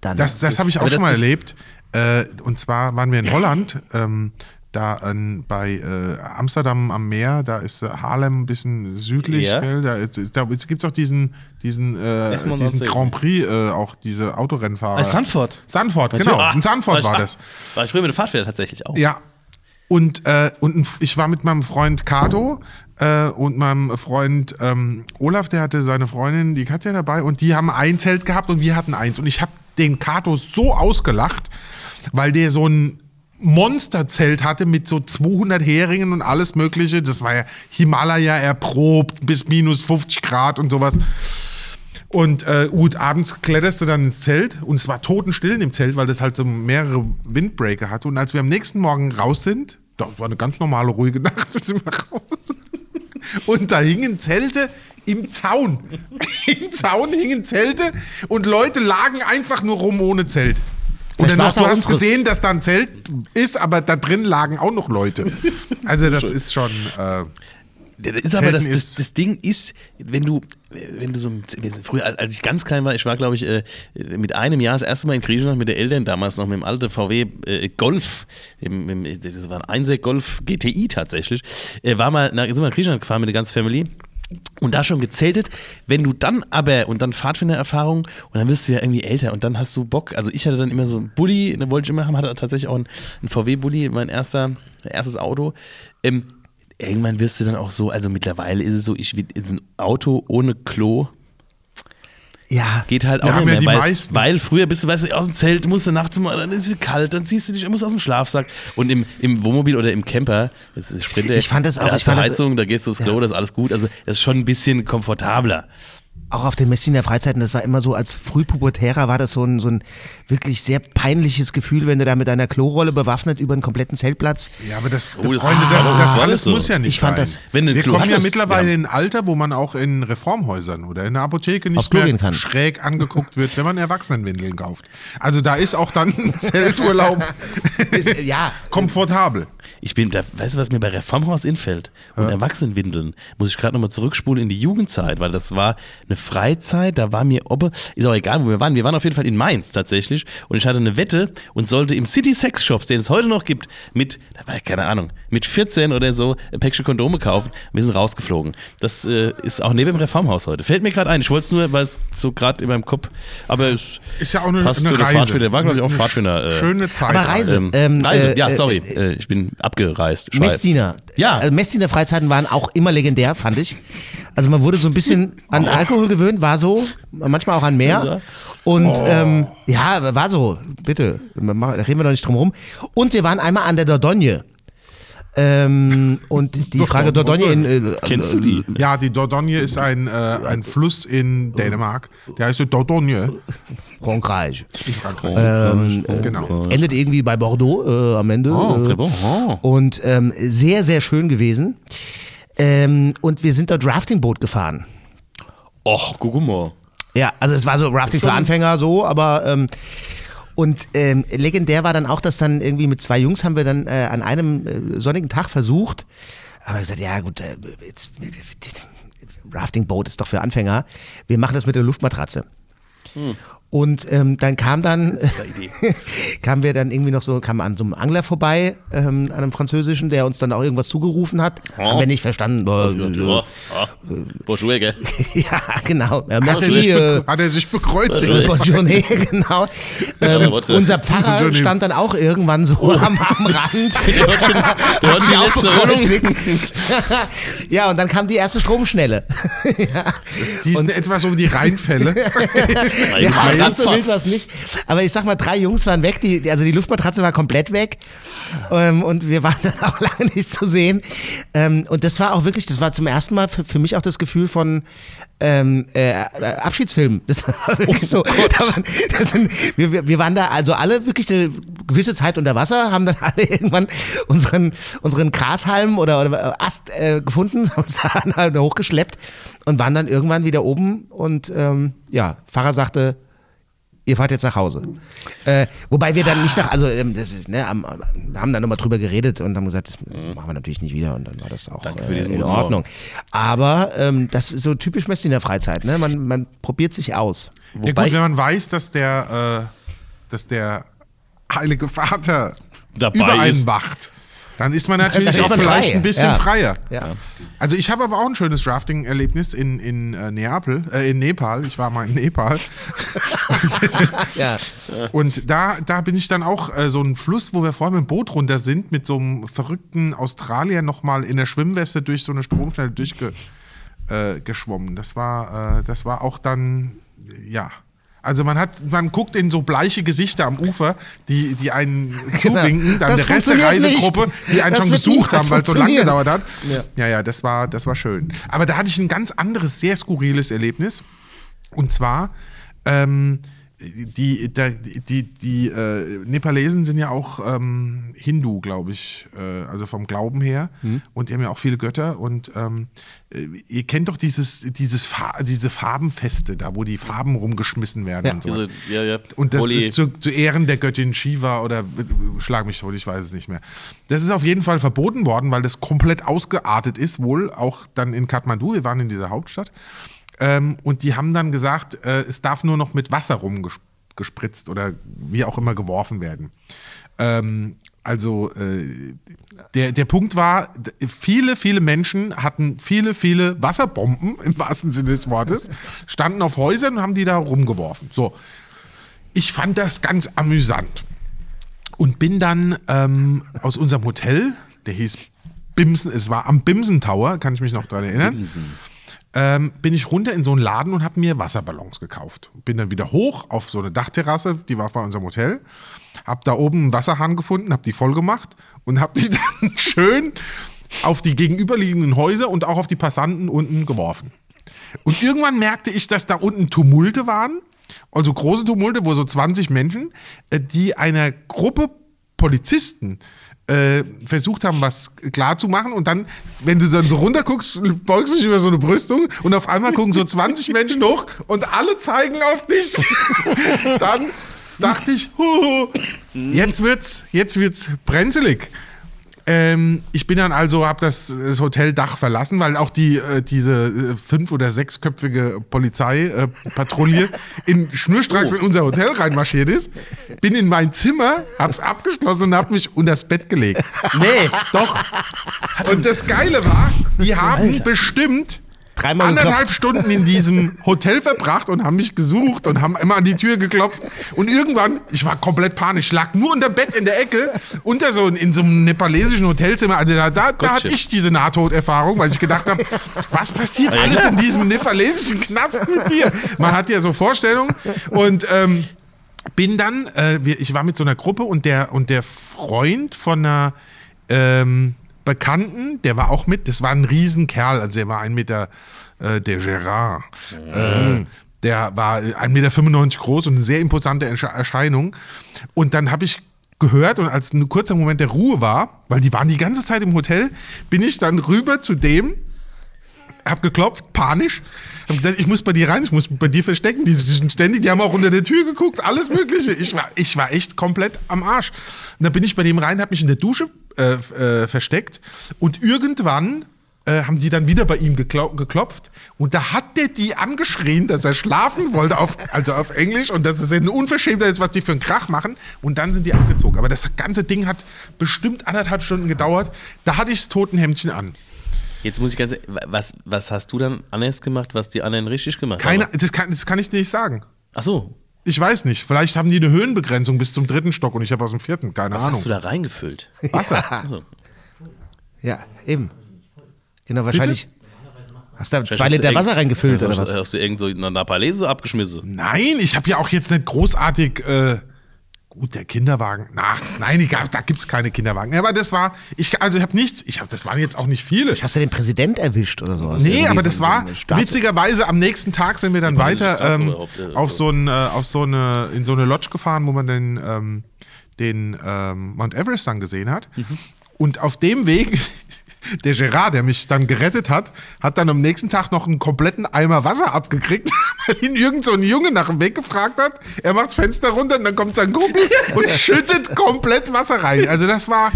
Speaker 2: Dann.
Speaker 1: Das, das habe ich auch
Speaker 3: Aber
Speaker 1: schon mal erlebt. Äh, und zwar waren wir in Holland. Ähm, da an, bei äh, Amsterdam am Meer, da ist äh, Haarlem ein bisschen südlich,
Speaker 3: Ja.
Speaker 1: gell? Da, da gibt es auch diesen, diesen, äh, diesen. Grand Prix, äh, auch diese Autorennfahrer.
Speaker 3: Ah, Sanford.
Speaker 1: Sanford,
Speaker 3: Natürlich.
Speaker 1: genau.
Speaker 3: Ah,
Speaker 1: In Sanford
Speaker 3: ich-
Speaker 1: war
Speaker 3: ah,
Speaker 1: das.
Speaker 3: War ich früher mit dem Pfadfinder tatsächlich auch.
Speaker 1: Ja. Und, äh, und ich war mit meinem Freund Kato äh, und meinem Freund ähm, Olaf, der hatte seine Freundin, die Katja dabei, und die haben ein Zelt gehabt und wir hatten eins. Und ich habe den Kato so ausgelacht, weil der so ein Monsterzelt hatte mit so 200 Heringen und alles Mögliche. Das war ja Himalaya erprobt bis minus 50 Grad und sowas. Und äh, gut, abends kletterst du dann ins Zelt und es war totenstill dem Zelt, weil das halt so mehrere Windbreaker hatte. Und als wir am nächsten Morgen raus sind, das war eine ganz normale, ruhige Nacht, sind wir raus. Und da hingen Zelte im Zaun. Im Zaun hingen Zelte und Leute lagen einfach nur rum ohne Zelt. Und dann noch, du
Speaker 2: auch
Speaker 1: hast gesehen, dass da ein Zelt ist, aber da drin lagen auch noch Leute. Also das ist schon... Äh,
Speaker 3: Das ist aber das, das, das Ding ist, wenn du, wenn du so wir sind früher, als ich ganz klein war, ich war glaube ich äh, mit einem Jahr das erste Mal in Griechenland mit den Eltern damals noch mit dem alten VW äh, Golf, das war ein 1 Golf GTI tatsächlich, äh, war mal, sind wir nach Griechenland gefahren mit der ganzen Family. Und da schon gezeltet, wenn du dann aber und dann Pfadfindererfahrung und dann wirst du ja irgendwie älter und dann hast du Bock. Also ich hatte dann immer so einen Bulli, den wollte ich immer haben, hatte tatsächlich auch einen, einen VW-Bulli, mein erster, erstes Auto. Ähm, irgendwann wirst du dann auch so, also mittlerweile ist es so, ich will ein Auto ohne Klo
Speaker 2: Ja.
Speaker 3: geht halt auch
Speaker 1: haben
Speaker 3: nicht
Speaker 1: ja
Speaker 3: mehr,
Speaker 1: die
Speaker 3: weil,
Speaker 1: meisten.
Speaker 3: weil früher bist du, weißt du, aus dem Zelt musst du nachts mal, dann ist es kalt, dann ziehst du dich, musst aus dem Schlafsack und im, im Wohnmobil oder im Camper, das ist Sprinter,
Speaker 2: Ich fand das auch-
Speaker 3: da
Speaker 2: ich
Speaker 3: hast du
Speaker 2: fand das-
Speaker 3: Heizung, da gehst du aufs Klo,
Speaker 2: Ja.
Speaker 3: das ist alles gut, also das ist schon ein bisschen komfortabler.
Speaker 2: Auch auf den Messiner Freizeiten, das war immer so, als Frühpubertärer war das so ein, so ein wirklich sehr peinliches Gefühl, wenn du da mit deiner Klorolle bewaffnet über einen kompletten Zeltplatz.
Speaker 1: Ja, aber das,
Speaker 3: Oh, das-
Speaker 1: Freunde, das, das alles
Speaker 3: das so?
Speaker 1: muss ja nicht
Speaker 2: Ich fand
Speaker 1: sein.
Speaker 2: das-
Speaker 3: Wenn
Speaker 1: Wir
Speaker 3: Klo
Speaker 1: kommen ja
Speaker 3: hattest,
Speaker 1: mittlerweile
Speaker 3: ja.
Speaker 1: in ein Alter, wo man auch in Reformhäusern oder in der Apotheke nicht mehr schräg angeguckt wird, wenn man Erwachsenenwindeln kauft. Also da ist auch dann ein Zelturlaub
Speaker 2: Ist, ja,
Speaker 1: komfortabel.
Speaker 3: Ich bin, da, weißt du, was mir bei Reformhaus infällt? Und Erwachsenenwindeln, muss ich gerade nochmal zurückspulen in die Jugendzeit, weil das war eine Freizeit, da war mir, ob, ist auch egal, wo wir waren. Wir waren auf jeden Fall in Mainz tatsächlich und ich hatte eine Wette und sollte im City Sex Shops, den es heute noch gibt, mit, da war, keine Ahnung, mit 14 oder so ein Päckchen Kondome kaufen. Wir sind rausgeflogen. Das äh, ist auch neben dem Reformhaus heute. Fällt mir gerade ein. Ich wollte es nur, weil es so gerade in meinem Kopf, aber es
Speaker 1: Ist ja auch eine,
Speaker 3: passt
Speaker 1: eine
Speaker 3: zu der
Speaker 1: Reise.
Speaker 3: Pfadfinder. War, glaube ich, auch
Speaker 1: Eine
Speaker 3: Pfadfinder. Äh,
Speaker 1: Schöne Zeit.
Speaker 2: Aber Reise.
Speaker 3: ähm,
Speaker 2: Ähm,
Speaker 3: Reise,
Speaker 2: äh,
Speaker 3: ja,
Speaker 2: äh,
Speaker 3: sorry,
Speaker 2: äh,
Speaker 3: äh, ich bin abgereist. Schweiz.
Speaker 2: Messdiener.
Speaker 3: Ja.
Speaker 2: Also Messdiener Freizeiten waren auch immer legendär, fand ich. Also man wurde so ein bisschen an Alkohol gewöhnt, war so, manchmal auch an mehr. Und ähm, ja, war so, bitte, da reden wir doch nicht drum rum. Und wir waren einmal an der Dordogne. Ähm, und die Frage Dordogne in. Äh,
Speaker 3: Kennst du die?
Speaker 1: Ja, die Dordogne ist ein, äh, ein Fluss in Dänemark. Der heißt so Dordogne.
Speaker 2: Frankreich.
Speaker 1: In Frankreich.
Speaker 2: Ähm,
Speaker 1: genau.
Speaker 2: Endet irgendwie bei Bordeaux äh, am Ende.
Speaker 3: Oh,
Speaker 2: äh,
Speaker 3: très bon. Oh.
Speaker 2: Und ähm, sehr, sehr schön gewesen. Ähm, und wir sind dort Raftingboot gefahren.
Speaker 3: Och, guck mal.
Speaker 2: Ja, also es war so Rafting für Anfänger so, aber ähm, und ähm, legendär war dann auch, dass dann irgendwie mit zwei Jungs haben wir dann äh, an einem äh, sonnigen Tag versucht, aber gesagt, ja gut, äh, jetzt, Raftingboot ist doch für Anfänger, wir machen das mit der Luftmatratze. Und ähm, dann kam dann, kamen wir dann irgendwie noch so, kam an so einem Angler vorbei, ähm, an einem französischen, der uns dann auch irgendwas zugerufen hat.
Speaker 3: Oh.
Speaker 2: Haben wir nicht verstanden.
Speaker 3: Das
Speaker 2: Äh.
Speaker 3: Bonjour, gell?
Speaker 2: ja, genau. Ja,
Speaker 1: Hat er, sich
Speaker 2: äh,
Speaker 1: hat er sich bekreuzigt?
Speaker 2: Bonjourné, genau. Ähm, unser Pfarrer stand dann auch irgendwann so am, am Rand.
Speaker 3: Der hat schon, der hat
Speaker 2: Sich auch bekreuzigt. ja, und dann kam die erste Stromschnelle. ja.
Speaker 1: Die ist etwas um die Rheinfälle.
Speaker 2: Ja, ganz so wild war es nicht. Aber ich sag mal, drei Jungs waren weg, die, also die Luftmatratze war komplett weg. Ähm, und wir waren dann auch lange nicht zu sehen. Ähm, und das war auch wirklich, das war zum ersten Mal für, für mich auch das Gefühl von ähm, äh, Abschiedsfilm. Das war wirklich so. Da waren, sind, wir, wir, waren da also alle wirklich eine gewisse Zeit unter Wasser, haben dann alle irgendwann unseren, unseren Grashalm oder, oder Ast äh, gefunden, haben uns dann halt hochgeschleppt und waren dann irgendwann wieder oben und ähm, ja, Pfarrer sagte, ihr fahrt jetzt nach Hause. Äh, wobei wir dann nicht nach, also ähm, das ist, ne, am, haben dann nochmal drüber geredet und haben gesagt, das machen wir natürlich nicht wieder und dann war das auch äh, in Ordnung. Aber ähm, das ist so typisch Messi in der Freizeit, ne? Man, man probiert sich aus.
Speaker 1: Ja
Speaker 3: Wobei-
Speaker 1: gut, wenn man weiß, dass der, äh, dass der Heilige Vater
Speaker 3: Dabei
Speaker 1: über einen
Speaker 3: ist.
Speaker 1: wacht, Dann ist man natürlich
Speaker 2: Dann ist
Speaker 1: auch
Speaker 2: man
Speaker 1: vielleicht
Speaker 2: frei.
Speaker 1: ein bisschen
Speaker 2: Ja.
Speaker 1: freier.
Speaker 2: Ja.
Speaker 1: Also ich habe aber auch ein schönes Rafting-Erlebnis in, in äh, Neapel, äh, in Nepal. Ich war mal in Nepal.
Speaker 2: Ja.
Speaker 1: Und da, da bin ich dann auch äh, so ein Fluss, wo wir vorher mit dem Boot runter sind, mit so einem verrückten Australier nochmal in der Schwimmweste durch so eine Stromschnelle durchgeschwommen. Äh, das, war, äh, das war auch dann, ja. Also man hat, man guckt in so bleiche Gesichter am Ufer, die, die einen zuwinken, dann
Speaker 2: Das
Speaker 1: der Rest der Reisegruppe,
Speaker 2: nicht.
Speaker 1: die einen
Speaker 2: Das
Speaker 1: schon
Speaker 2: niemals
Speaker 1: haben, weil es so lange gedauert hat.
Speaker 2: Ja.
Speaker 1: Ja, ja, das war, das war schön. Aber da hatte ich ein ganz anderes, sehr skurriles Erlebnis. Und zwar, ähm, die, da- die, die äh, Nepalesen sind ja auch ähm, Hindu, glaube ich, äh, also vom Glauben her. Und die haben ja auch viele Götter. Und ähm, äh, ihr kennt doch dieses, dieses Fa diese Farbenfeste, da wo die Farben rumgeschmissen werden
Speaker 2: Ja.
Speaker 1: und sowas.
Speaker 3: Diese, ja, ja.
Speaker 1: Und das
Speaker 3: Holy-
Speaker 1: ist zu, zu Ehren der Göttin Shiva oder schlag mich tot, ich weiß es nicht mehr. Das ist auf jeden Fall verboten worden, weil das komplett ausgeartet ist, wohl auch dann in Kathmandu. Wir waren in dieser Hauptstadt. Ähm, und die haben dann gesagt, äh, es darf nur noch mit Wasser rumgespritzt oder wie auch immer geworfen werden. Ähm, also äh, der, der Punkt war, viele, viele Menschen hatten viele, viele Wasserbomben im wahrsten Sinne des Wortes, standen auf Häusern und haben die da rumgeworfen. So, ich fand das ganz amüsant und bin dann ähm, aus unserem Hotel, der hieß Bimsen, es war am Bimsen Tower, kann ich mich noch dran erinnern, ähm, bin ich runter in so einen Laden und habe mir Wasserballons gekauft. Bin dann wieder hoch auf so eine Dachterrasse, die war vor unserem Hotel, habe da oben einen Wasserhahn gefunden, habe die voll gemacht und habe die dann schön auf die gegenüberliegenden Häuser und auch auf die Passanten unten geworfen. Und irgendwann merkte ich, dass da unten Tumulte waren, also große Tumulte, wo so 20 Menschen, äh, die einer Gruppe Polizisten äh, versucht haben, was klar zu machen. Und dann, wenn du dann so runterguckst, beugst dich über so eine Brüstung und auf einmal gucken so 20 Menschen hoch und alle zeigen auf dich. dann dachte ich, huhu, jetzt wird's, jetzt wird's brenzelig. Ähm, ich bin dann also, habe das, das Hoteldach verlassen, weil auch die, äh, diese äh, fünf- oder sechsköpfige Polizeipatrouille äh, in schnurstracks in unser Hotel reinmarschiert ist. Bin in mein Zimmer, hab's abgeschlossen und hab mich unter das Bett gelegt.
Speaker 3: Nee,
Speaker 1: Doch. Und das Geile war, die haben bestimmt
Speaker 2: Dreimal
Speaker 1: anderthalb. Stunden in diesem Hotel verbracht und haben mich gesucht und haben immer an die Tür geklopft. Und irgendwann, ich war komplett panisch, lag nur unter Bett in der Ecke, unter so in so einem nepalesischen Hotelzimmer. Also da, da, da hatte ich diese Nahtoderfahrung, weil ich gedacht habe, was passiert alles in diesem nepalesischen Knast mit dir? Man hat ja so Vorstellungen. Und ähm, bin dann, äh, ich war mit so einer Gruppe und der, und der Freund von einer ähm, Bekannten, der war auch mit, das war ein Riesenkerl, also der war ein Meter, äh, der Gerard. Äh, der war 1,95 Meter groß und eine sehr imposante Ersche- Erscheinung. Und dann habe ich gehört und als ein kurzer Moment der Ruhe war, weil die waren die ganze Zeit im Hotel, bin ich dann rüber zu dem, hab geklopft, panisch. Hab gesagt, ich muss bei dir rein, ich muss bei dir verstecken. Die sind ständig, die haben auch unter der Tür geguckt, alles Mögliche. Ich war, ich war echt komplett am Arsch. Und dann bin ich bei dem rein, hab mich in der Dusche äh, äh, versteckt. Und irgendwann äh, haben die dann wieder bei ihm geklopft. Und da hat der die angeschrien, dass er schlafen wollte, auf, also auf Englisch. Und dass es eine Unverschämtheit ist, was die für einen Krach machen. Und dann sind die abgezogen. Aber das ganze Ding hat bestimmt anderthalb Stunden gedauert. Da hatte ich das Totenhemdchen an.
Speaker 3: Jetzt muss ich ganz was, was hast du dann anders gemacht, was die anderen richtig gemacht
Speaker 1: Keine,
Speaker 3: haben?
Speaker 1: das, kann, das kann ich dir nicht sagen.
Speaker 3: Ach so,
Speaker 1: Ich weiß nicht. Vielleicht haben die eine Höhenbegrenzung bis zum dritten Stock und ich habe aus dem vierten. Keine
Speaker 3: was
Speaker 1: Ahnung.
Speaker 3: hast du da reingefüllt?
Speaker 1: Wasser.
Speaker 3: Achso.
Speaker 2: Ja, eben. Genau, wahrscheinlich. Hast du da zwei Liter Wasser reingefüllt oder was?
Speaker 3: Hast du irgend so eine Napalese abgeschmissen?
Speaker 1: Nein, ich habe ja auch jetzt nicht großartig. Äh, gut, der Kinderwagen. Na, nein, ich, da gibt es keine Kinderwagen. Aber das war. Ich, also ich habe nichts. Ich hab, das waren jetzt auch nicht viele.
Speaker 2: Hast du den Präsident erwischt oder sowas?
Speaker 1: Nee,
Speaker 2: Irgendwie
Speaker 1: aber das
Speaker 2: so
Speaker 1: war witzigerweise am nächsten Tag sind wir dann weiter ähm,
Speaker 3: äh,
Speaker 1: auf so ein, äh, auf so eine in so eine Lodge gefahren, wo man den ähm, den ähm, Mount Everest dann gesehen hat. Und auf dem Weg der Gerard, der mich dann gerettet hat, hat dann am nächsten Tag noch einen kompletten Eimer Wasser abgekriegt, weil ihn irgend so ein Junge nach dem Weg gefragt hat. Er macht das Fenster runter und dann kommt sein Kumpel und schüttet komplett Wasser rein. Also das war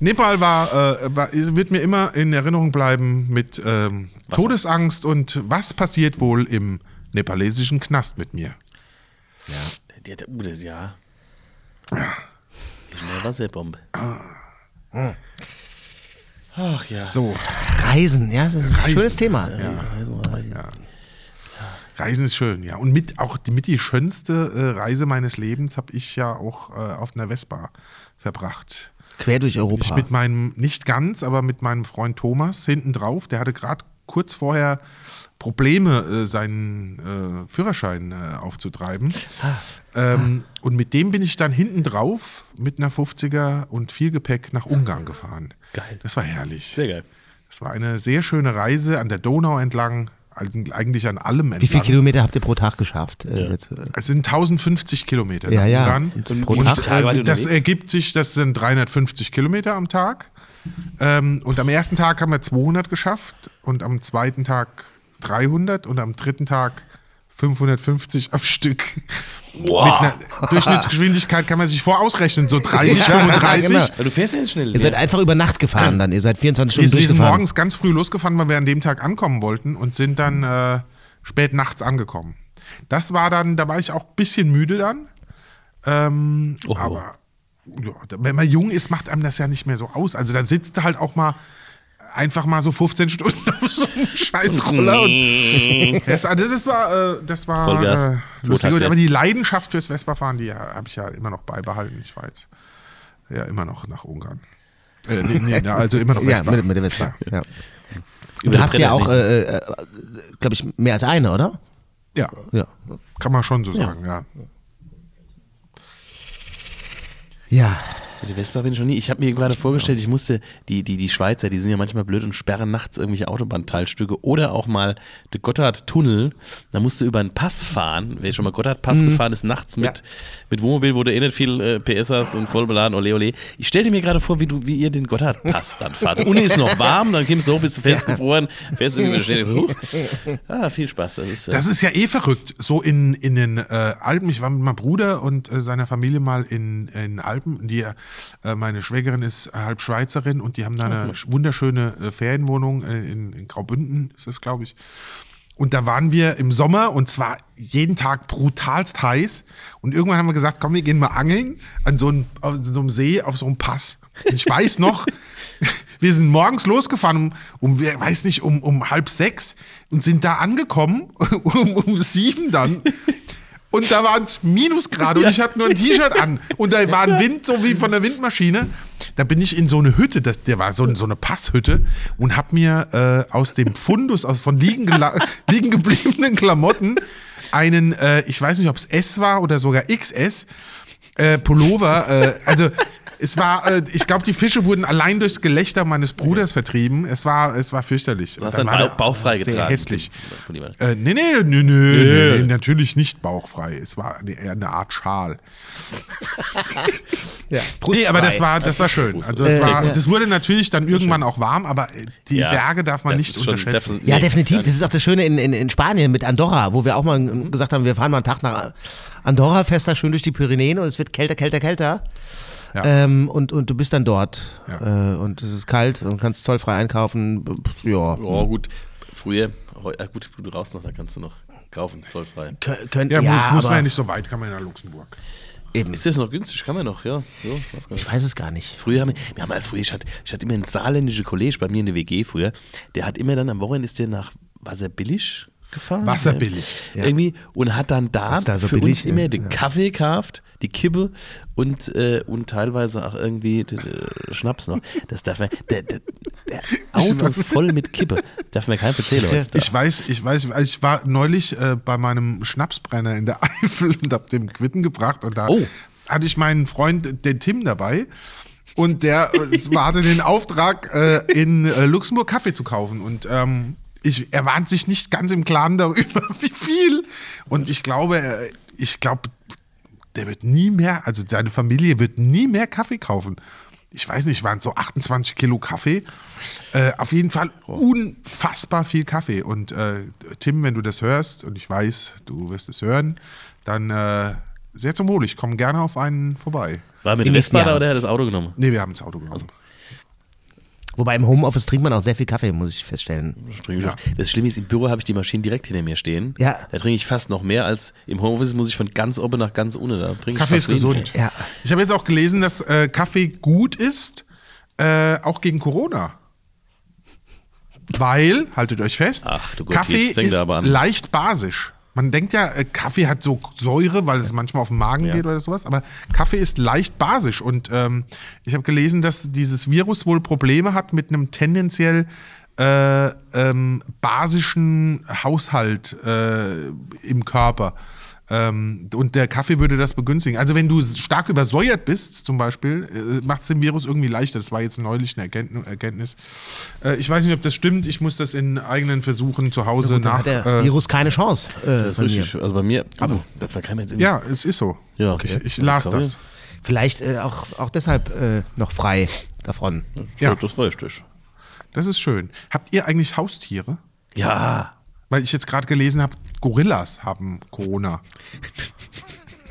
Speaker 1: Nepal war, äh, war wird mir immer in Erinnerung bleiben mit ähm, Todesangst und was passiert wohl im nepalesischen Knast mit mir.
Speaker 3: Die hat, uh, das ja. Die schnelle Wasserbombe. Ach ja.
Speaker 1: So,
Speaker 2: Reisen, ja, das ist ein
Speaker 1: Reisen.
Speaker 2: schönes Thema.
Speaker 3: Also,
Speaker 1: Reisen ist schön, ja. Und mit auch die, mit die schönste äh, Reise meines Lebens habe ich ja auch äh, auf einer Vespa verbracht.
Speaker 2: Quer durch
Speaker 1: Ich
Speaker 2: Europa.
Speaker 1: mit meinem, nicht ganz, aber mit meinem Freund Thomas hinten drauf. Der hatte gerade kurz vorher Probleme, äh, seinen äh, Führerschein äh, aufzutreiben. Ähm, Und mit dem bin ich dann hinten drauf mit einer 50er und viel Gepäck nach Ungarn gefahren.
Speaker 3: Geil.
Speaker 1: Das war herrlich.
Speaker 3: Sehr geil.
Speaker 1: Das war eine sehr schöne Reise an der Donau entlang, eig- eigentlich an allem entlang.
Speaker 2: Wie viele Kilometer habt ihr pro Tag geschafft? Äh, jetzt, äh,
Speaker 1: Es sind 1050 Kilometer
Speaker 2: Ja,
Speaker 1: nach
Speaker 2: ja.
Speaker 1: Ungarn.
Speaker 2: Und pro
Speaker 1: Und,
Speaker 2: Tag?
Speaker 1: Äh,
Speaker 3: ihr
Speaker 1: das ergibt sich, das sind 350 Kilometer am Tag. Ähm, und am ersten Tag haben wir 200 geschafft und am zweiten Tag 300 und am dritten Tag 550 am Stück. Mit einer Durchschnittsgeschwindigkeit kann man sich vorausrechnen, so 30, 35.
Speaker 2: genau.
Speaker 3: Aber du fährst ja nicht schnell.
Speaker 2: ihr seid einfach über Nacht gefahren dann. Ihr seid 24
Speaker 1: Wir
Speaker 2: Stunden
Speaker 1: sind morgens ganz früh losgefahren, weil wir an dem Tag ankommen wollten und sind dann äh, spät nachts angekommen. Das war dann, da war ich auch ein bisschen müde dann. Ähm, aber ja, wenn man jung ist, macht einem das ja nicht mehr so aus. Also dann sitzt du halt auch mal einfach mal so 15 Stunden auf so einem Scheißroller. und das, das, ist, war, äh, das war
Speaker 3: Vollgas.
Speaker 1: äh, lustig. Aber
Speaker 3: ja.
Speaker 1: die Leidenschaft fürs Vespafahren, die habe ich ja immer noch beibehalten. Ich war jetzt ja immer noch nach Ungarn. Äh, nee, nee, also immer noch
Speaker 2: Ja,
Speaker 1: Vespa.
Speaker 2: mit, mit der Vespa. Ja.
Speaker 3: Über
Speaker 2: Du hast ja auch, äh, äh, glaube ich, mehr als eine, oder?
Speaker 1: Ja,
Speaker 2: Ja.
Speaker 1: kann man schon so sagen, ja.
Speaker 2: Ja.
Speaker 3: Mit der Vespa bin ich noch nie. Ich habe mir gerade vorgestellt, ich musste, die, die, die Schweizer, die sind ja manchmal blöd und sperren nachts irgendwelche Autobahnteilstücke oder auch mal der Gotthardtunnel. Da musst du über einen Pass fahren. Wer schon mal Gotthardpass gefahren ist, nachts mit, mit Wohnmobil, wo du eh nicht viel äh, PS hast und voll beladen, ole ole. Ich stell dir mir gerade vor, wie, du, wie ihr den Gotthardpass dann fahrt. Uni ist noch warm, dann kommst du hoch, bist du festgefroren, fährst du über den so. Ah, viel Spaß. Das ist, äh,
Speaker 1: Das ist ja eh verrückt. So in, in den äh, Alpen, ich war mit meinem Bruder und äh, seiner Familie mal in, in Alpen. Die, äh, meine Schwägerin ist halb Schweizerin und die haben da eine wunderschöne äh, Ferienwohnung äh, in, in Graubünden, ist das, glaube ich. Und da waren wir im Sommer und zwar jeden Tag brutalst heiß. Und irgendwann haben wir gesagt, komm, wir gehen mal angeln an so einem, auf so einem See, auf so einem Pass. Und ich weiß noch, wir sind morgens losgefahren um, um weiß nicht, um, um halb sechs und sind da angekommen, um, um sieben dann. Und da waren es Minusgrade und ich hatte nur ein T-Shirt an. Und da war ein Wind, so wie von der Windmaschine. Da bin ich in so eine Hütte, das, der war so, so eine Passhütte, und habe mir äh, aus dem Fundus, aus von liegen, liegen gebliebenen Klamotten, einen, äh, ich weiß nicht, ob es S war oder sogar XS, äh, Pullover, äh, also es war, äh, ich glaube, die Fische wurden allein durchs Gelächter meines Bruders vertrieben. Es war, es war fürchterlich.
Speaker 3: du hast
Speaker 1: Dann war
Speaker 3: Bauch, bauchfrei
Speaker 1: sehr
Speaker 3: getragen.
Speaker 1: hässlich. Äh, nee, nee, nee, nee, nee, nee, natürlich nicht bauchfrei. Es war eine, eher eine Art Schal.
Speaker 2: ja.
Speaker 1: Nee, aber das war, das war schön. Also es
Speaker 2: Äh,
Speaker 1: war, das wurde natürlich dann irgendwann auch warm, aber die
Speaker 3: Ja,
Speaker 1: Berge darf man nicht unterschätzen.
Speaker 2: Ja,
Speaker 3: Nee,
Speaker 2: definitiv. Das ist auch das Schöne in, in, in Spanien mit Andorra, wo wir auch mal
Speaker 1: Mhm.
Speaker 2: gesagt haben, wir fahren mal einen Tag nach Andorra, fährst da schön durch die Pyrenäen und es wird kälter, kälter, kälter.
Speaker 1: Ja.
Speaker 2: Ähm, und, und du bist dann dort
Speaker 1: Ja.
Speaker 2: äh, und es ist kalt und kannst zollfrei einkaufen. Pff, Ja.
Speaker 3: Oh, gut. Früher, heu- äh, gut, du raus noch, da kannst du noch kaufen, zollfrei.
Speaker 2: Kö- Könnt,
Speaker 1: Ja,
Speaker 2: ja,
Speaker 1: mu- muss
Speaker 2: aber
Speaker 1: man ja nicht so weit, kann man ja nach Luxemburg.
Speaker 2: eben.
Speaker 3: Ist das noch günstig? Kann man noch, ja. So, weiß.
Speaker 2: Ich weiß es gar nicht.
Speaker 3: Früher haben wir, wir haben als früher, ich hatte, ich hatte immer einen saarländischen Kollege bei mir in der WG früher, der hat immer dann am Wochenende ist der nach Wasserbillig gefahren.
Speaker 1: Wasserbillig,
Speaker 2: ja.
Speaker 3: Irgendwie und hat dann da
Speaker 2: da so
Speaker 3: für
Speaker 2: billig,
Speaker 3: uns immer
Speaker 2: ja,
Speaker 3: den. Kaffee gekauft, die Kippe und, äh, und teilweise auch irgendwie d- d- Schnaps noch. Das darf man, der, der, der Auto ist voll mit Kippe. Darf mir kein erzählen.
Speaker 1: Ich weiß, ich weiß, also ich war neulich äh, bei meinem Schnapsbrenner in der Eifel und hab dem Quitten gebracht und da
Speaker 3: Oh.
Speaker 1: hatte ich meinen Freund, den Tim, dabei. Und der äh, hatte den Auftrag, äh, in äh, Luxemburg Kaffee zu kaufen. Und ähm, ich, er war sich nicht ganz im Klaren darüber, wie viel. Und ich glaube, äh, ich glaube, der wird nie mehr, also seine Familie wird nie mehr Kaffee kaufen. Ich weiß nicht, waren es so 28 Kilo Kaffee. Äh, auf jeden Fall unfassbar viel Kaffee. Und äh, Tim, wenn du das hörst, und ich weiß, du wirst es hören, dann äh, sehr zum Wohl. Ich komme gerne auf einen vorbei.
Speaker 3: War mit Vespa da oder hat er das Auto genommen?
Speaker 1: Nee, wir haben das Auto genommen.
Speaker 2: Wobei im Homeoffice trinkt man auch sehr viel Kaffee, muss ich feststellen.
Speaker 1: Ja.
Speaker 3: Das Schlimme ist, im Büro habe ich die Maschine direkt hinter mir stehen.
Speaker 2: Ja.
Speaker 3: Da trinke ich fast noch mehr als im Homeoffice muss ich von ganz oben nach ganz unten. Da trinke ich
Speaker 1: Kaffee ist gesund.
Speaker 2: Ja.
Speaker 1: Ich habe jetzt auch gelesen, dass äh, Kaffee gut ist, äh, auch gegen Corona. Weil, haltet euch fest,
Speaker 3: Ach, du Gott,
Speaker 1: Kaffee
Speaker 3: jetzt fängt
Speaker 1: ist
Speaker 3: aber an.
Speaker 1: leicht basisch. Man denkt ja, äh, Kaffee hat so Säure, weil es manchmal auf den Magen
Speaker 3: Ja.
Speaker 1: geht oder sowas, aber Kaffee ist leicht basisch. Und ähm, ich habe gelesen, dass dieses Virus wohl Probleme hat mit einem tendenziell äh, ähm, basischen Haushalt äh, im Körper. Ähm, und der Kaffee würde das begünstigen. Also wenn du stark übersäuert bist, zum Beispiel, äh, macht es dem Virus irgendwie leichter. Das war jetzt neulich eine Erkenntnis. Erkenntnis. Äh, ich weiß nicht, ob das stimmt. Ich muss das in eigenen Versuchen zu Hause
Speaker 2: Gut, dann
Speaker 1: nach.
Speaker 2: hat der
Speaker 1: äh,
Speaker 2: Virus keine Chance. Äh,
Speaker 3: Das ist
Speaker 2: mir.
Speaker 3: richtig. Also bei mir, aber das jetzt irgendwie.
Speaker 1: ja, es ist so.
Speaker 3: Ja, okay.
Speaker 1: Ich, ich las das.
Speaker 2: Vielleicht äh, auch, auch deshalb äh, noch frei davon.
Speaker 1: Ja.
Speaker 3: Ja. Das ist richtig.
Speaker 1: Das ist schön. Habt ihr eigentlich Haustiere?
Speaker 3: Ja.
Speaker 1: Weil ich jetzt gerade gelesen habe, Gorillas haben Corona.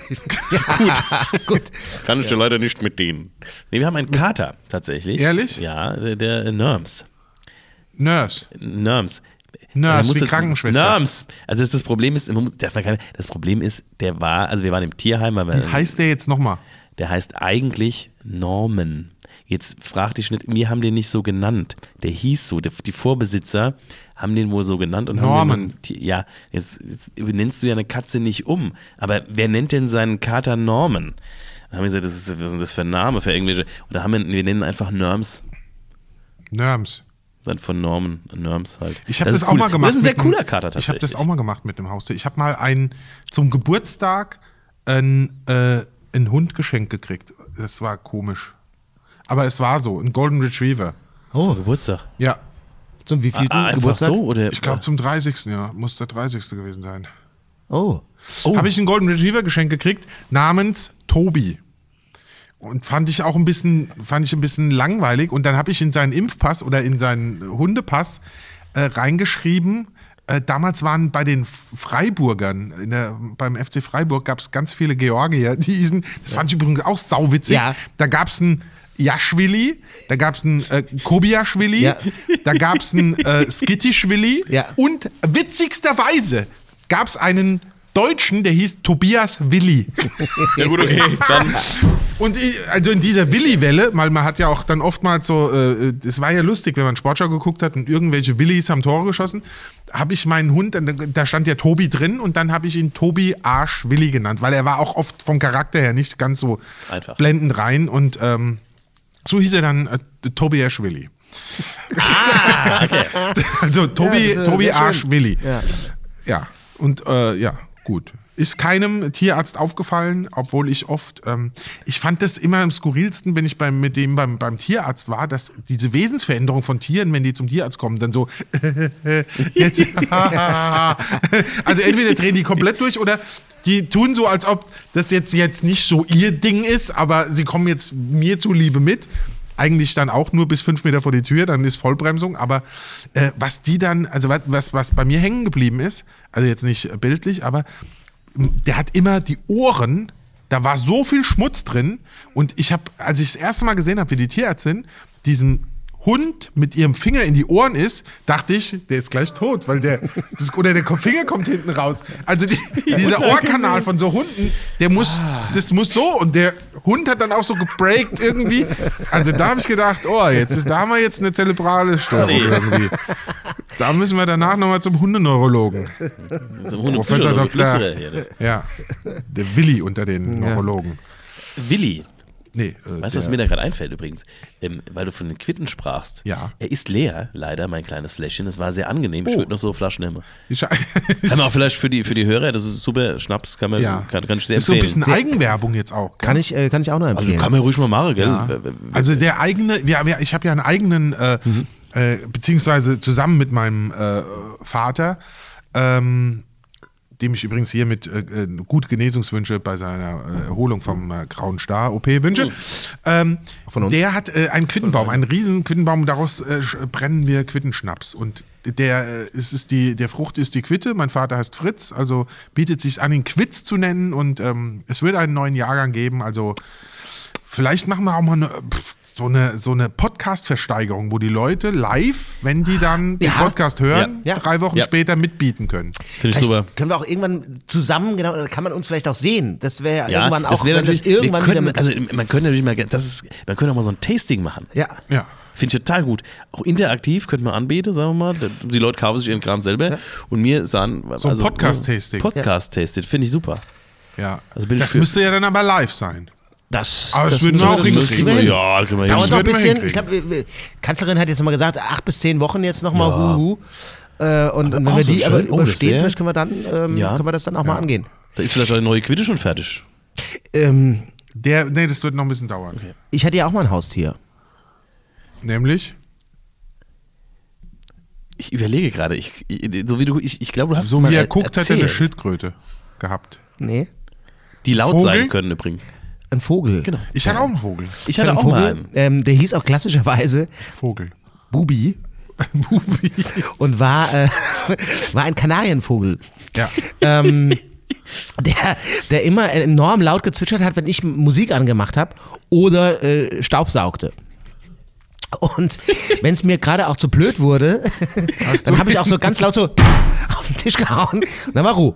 Speaker 2: Gut.
Speaker 3: Kann ich dir leider nicht mit denen. Nee, wir haben einen Kater tatsächlich.
Speaker 1: Ehrlich?
Speaker 3: Ja, der, der Nerms.
Speaker 1: Nurse.
Speaker 3: Nerms.
Speaker 1: Nurse, wie
Speaker 3: das-
Speaker 1: Krankenschwester.
Speaker 3: Nerms. Also das, das Problem ist, man muss- darf man gar nicht- das Problem ist, der war, also wir waren im Tierheim, weil wir,
Speaker 1: Heißt der jetzt nochmal?
Speaker 3: der heißt eigentlich Norman. Jetzt frag dich nicht, wir haben den nicht so genannt. Der hieß so, der, die Vorbesitzer haben den wohl so genannt und
Speaker 1: Norman.
Speaker 3: haben den, ja, jetzt, jetzt nennst du ja eine Katze nicht um, aber wer nennt denn seinen Kater Norman? Dann haben wir gesagt, das ist, was ist das für ein Name für irgendwelche, da haben wir, wir nennen einfach Nerms.
Speaker 1: Nerms.
Speaker 3: Dann von Norman, Nerms halt.
Speaker 1: Ich habe das,
Speaker 3: ist
Speaker 1: auch
Speaker 3: cool.
Speaker 1: mal gemacht.
Speaker 3: Das ist ein sehr cooler Kater tatsächlich.
Speaker 1: Ich habe das auch mal gemacht mit einem Haustier. Ich habe mal einen zum Geburtstag einen, äh, einen Hund geschenkt gekriegt. Das war komisch. Aber es war so, ein Golden Retriever.
Speaker 3: Oh, Geburtstag.
Speaker 1: Ja,
Speaker 2: Zum wievielten
Speaker 3: Ah,
Speaker 2: Geburtstag?
Speaker 3: so oder?
Speaker 1: ich glaube zum 30. Ja, muss der 30. gewesen sein.
Speaker 2: Oh.
Speaker 3: Oh.
Speaker 1: Habe ich einen Golden Retriever geschenkt gekriegt, namens Tobi. Und fand ich auch ein bisschen, fand ich ein bisschen langweilig. Und dann habe ich in seinen Impfpass oder in seinen Hundepass äh, reingeschrieben. Äh, damals waren bei den Freiburgern, der, beim FC Freiburg gab es ganz viele Georgier, die hießen, das fand ich übrigens auch sauwitzig.
Speaker 2: Ja.
Speaker 1: Da gab es einen Jaschwili, da gab es einen äh, Kobiaschwili,
Speaker 2: Ja.
Speaker 1: da gab es einen äh, Skittischwili
Speaker 2: Ja.
Speaker 1: und witzigsterweise gab es einen Deutschen, der hieß Tobias Willi.
Speaker 3: Ja gut, okay, dann
Speaker 1: Und ich, also in dieser Willi-Welle, weil man hat ja auch dann oftmals so, äh, es war ja lustig, wenn man Sportschau geguckt hat und irgendwelche Willis haben Tore geschossen, habe ich meinen Hund, da stand ja Tobi drin und dann habe ich ihn Tobi Arsch Willi genannt, weil er war auch oft vom Charakter her nicht ganz so
Speaker 3: Einfach.
Speaker 1: blendend rein und ähm, so hieß er dann äh, Tobi Arsch Willi. Also Tobi,
Speaker 2: Ja,
Speaker 1: Tobi
Speaker 2: sehr schön.
Speaker 1: Arsch Willi.
Speaker 2: Ja.
Speaker 1: Ja, und äh, ja, gut. Ist keinem Tierarzt aufgefallen, obwohl ich oft, ähm, ich fand das immer am skurrilsten, wenn ich beim, mit dem beim, beim Tierarzt war, dass diese Wesensveränderung von Tieren, wenn die zum Tierarzt kommen, dann so, jetzt, also entweder drehen die komplett durch oder die tun so, als ob das jetzt, jetzt nicht so ihr Ding ist, aber sie kommen jetzt mir zuliebe mit eigentlich dann auch nur bis fünf Meter vor die Tür, dann ist Vollbremsung. Aber äh, was die dann, also was, was, was bei mir hängen geblieben ist, also jetzt nicht bildlich, aber der hat immer die Ohren, da war so viel Schmutz drin. Und ich habe, als ich das erste Mal gesehen habe, wie die Tierärztin diesen Hund mit ihrem Finger in die Ohren ist, dachte ich, der ist gleich tot, weil der, das, oder der Finger kommt hinten raus. Also die, dieser Ohrkanal von so Hunden, der muss, das muss so und der Hund hat dann auch so gebreakt irgendwie. Also da habe ich gedacht, oh, jetzt ist, da haben wir jetzt eine zelebrale Störung irgendwie. Da müssen wir danach nochmal zum Hundeneurologen. Professor Dr.
Speaker 3: Hier. der
Speaker 1: Ja, der Willi unter den Neurologen.
Speaker 3: Willi.
Speaker 1: Nee, äh,
Speaker 3: Weißt du, was mir da gerade einfällt übrigens? Ähm, weil du von den Quitten sprachst.
Speaker 1: Ja.
Speaker 3: Er ist leer, leider, mein kleines Fläschchen. Es war sehr angenehm. Ich
Speaker 1: Oh.
Speaker 3: würde noch so Flaschen nehmen.
Speaker 1: Ich-
Speaker 3: Kann man auch vielleicht für die, für die Hörer, das ist super Schnaps, kann man
Speaker 1: ja.
Speaker 3: kann, kann ich sehr
Speaker 1: ist so ein
Speaker 3: empfehlen.
Speaker 1: bisschen Eigenwerbung jetzt auch. gell?
Speaker 2: Kann ich, äh, kann ich auch noch
Speaker 3: also
Speaker 2: empfehlen.
Speaker 3: kann man ruhig mal machen, gell?
Speaker 1: Ja. Also der eigene, wir, wir, ich habe ja einen eigenen, äh, äh, beziehungsweise zusammen mit meinem äh, Vater, ähm, dem ich übrigens hier mit äh, äh, gute Genesungswünsche bei seiner äh, Erholung vom äh, Grauen Star OP wünsche. Ähm,
Speaker 2: Von uns.
Speaker 1: Der hat äh, einen Quittenbaum, einen riesen Quittenbaum, daraus äh, brennen wir Quittenschnaps. Und der, äh, es ist die, der Frucht ist die Quitte, mein Vater heißt Fritz, also bietet sich an, ihn Quitz zu nennen. Und ähm, es wird einen neuen Jahrgang geben, also Vielleicht machen wir auch mal eine, so eine, so eine Podcast-Versteigerung, wo die Leute live, wenn die dann den
Speaker 2: Ja.
Speaker 1: Podcast hören,
Speaker 2: Ja. Ja.
Speaker 1: drei Wochen
Speaker 3: Ja.
Speaker 1: später mitbieten können.
Speaker 3: Finde ich super.
Speaker 2: Können wir auch irgendwann zusammen, genau, da kann man uns vielleicht auch sehen. Das wäre
Speaker 3: Ja,
Speaker 2: irgendwann
Speaker 3: das
Speaker 2: auch,
Speaker 3: wäre
Speaker 2: wenn das
Speaker 3: natürlich,
Speaker 2: irgendwann
Speaker 3: wir
Speaker 2: wieder
Speaker 3: können,
Speaker 2: mit.
Speaker 3: also man könnte natürlich mal, das ist, man könnte auch mal so ein Tasting machen.
Speaker 2: ja.
Speaker 1: Ja.
Speaker 3: Finde ich total gut. Auch interaktiv könnte man anbieten, sagen wir mal. Die Leute kaufen sich ihren Kram selber und mir sagen.
Speaker 1: So ein Podcast-Tasting.
Speaker 3: Podcast-Tasting, finde ich super.
Speaker 1: Ja.
Speaker 3: Also bin ich
Speaker 1: das müsste ja dann aber live sein.
Speaker 2: Das,
Speaker 1: Aber das
Speaker 2: das
Speaker 1: würden wir auch
Speaker 2: das
Speaker 1: hinkriegen.
Speaker 3: Ja, das kriegen wir
Speaker 2: Dauert noch ein bisschen. Ich glaube, Kanzlerin hat jetzt nochmal gesagt, acht bis zehn Wochen jetzt nochmal,
Speaker 3: Ja.
Speaker 2: huhu. Äh, und, und wenn wir
Speaker 3: so
Speaker 2: die aber.
Speaker 3: Oh, das
Speaker 2: überstehen,
Speaker 3: wär-
Speaker 2: vielleicht können wir dann, ähm,
Speaker 3: Ja.
Speaker 2: können wir das dann auch mal angehen.
Speaker 3: Da ist vielleicht eine neue Quitte schon fertig.
Speaker 2: Ähm,
Speaker 1: Der, nee, das wird noch ein bisschen dauern.
Speaker 2: ich hatte ja auch mal ein Haustier.
Speaker 1: Nämlich
Speaker 3: Ich überlege gerade, ich, ich- so wie du, ich, ich glaube, du hast
Speaker 1: So
Speaker 3: es mal
Speaker 1: wie er
Speaker 3: er-
Speaker 1: guckt, hat er
Speaker 3: erzählt.
Speaker 1: eine Schildkröte gehabt.
Speaker 2: Nee,
Speaker 3: Die laut
Speaker 1: Vogel?
Speaker 3: sein können übrigens.
Speaker 2: Ein Vogel.
Speaker 3: Genau.
Speaker 1: Ich hatte auch einen Vogel.
Speaker 3: Ich hatte
Speaker 2: Ein
Speaker 3: auch
Speaker 2: Vogel,
Speaker 3: mal einen.
Speaker 2: ähm, der hieß auch klassischerweise
Speaker 1: Vogel.
Speaker 2: Bubi
Speaker 1: Bubi.
Speaker 2: und war, äh, war ein Kanarienvogel.
Speaker 1: Ja.
Speaker 2: ähm, der, der immer enorm laut gezwitschert hat, wenn ich Musik angemacht habe oder äh, Staubsaugte. Und wenn es mir gerade auch zu blöd wurde, dann habe ich auch so ganz laut so auf den Tisch gehauen und dann war Ruhe.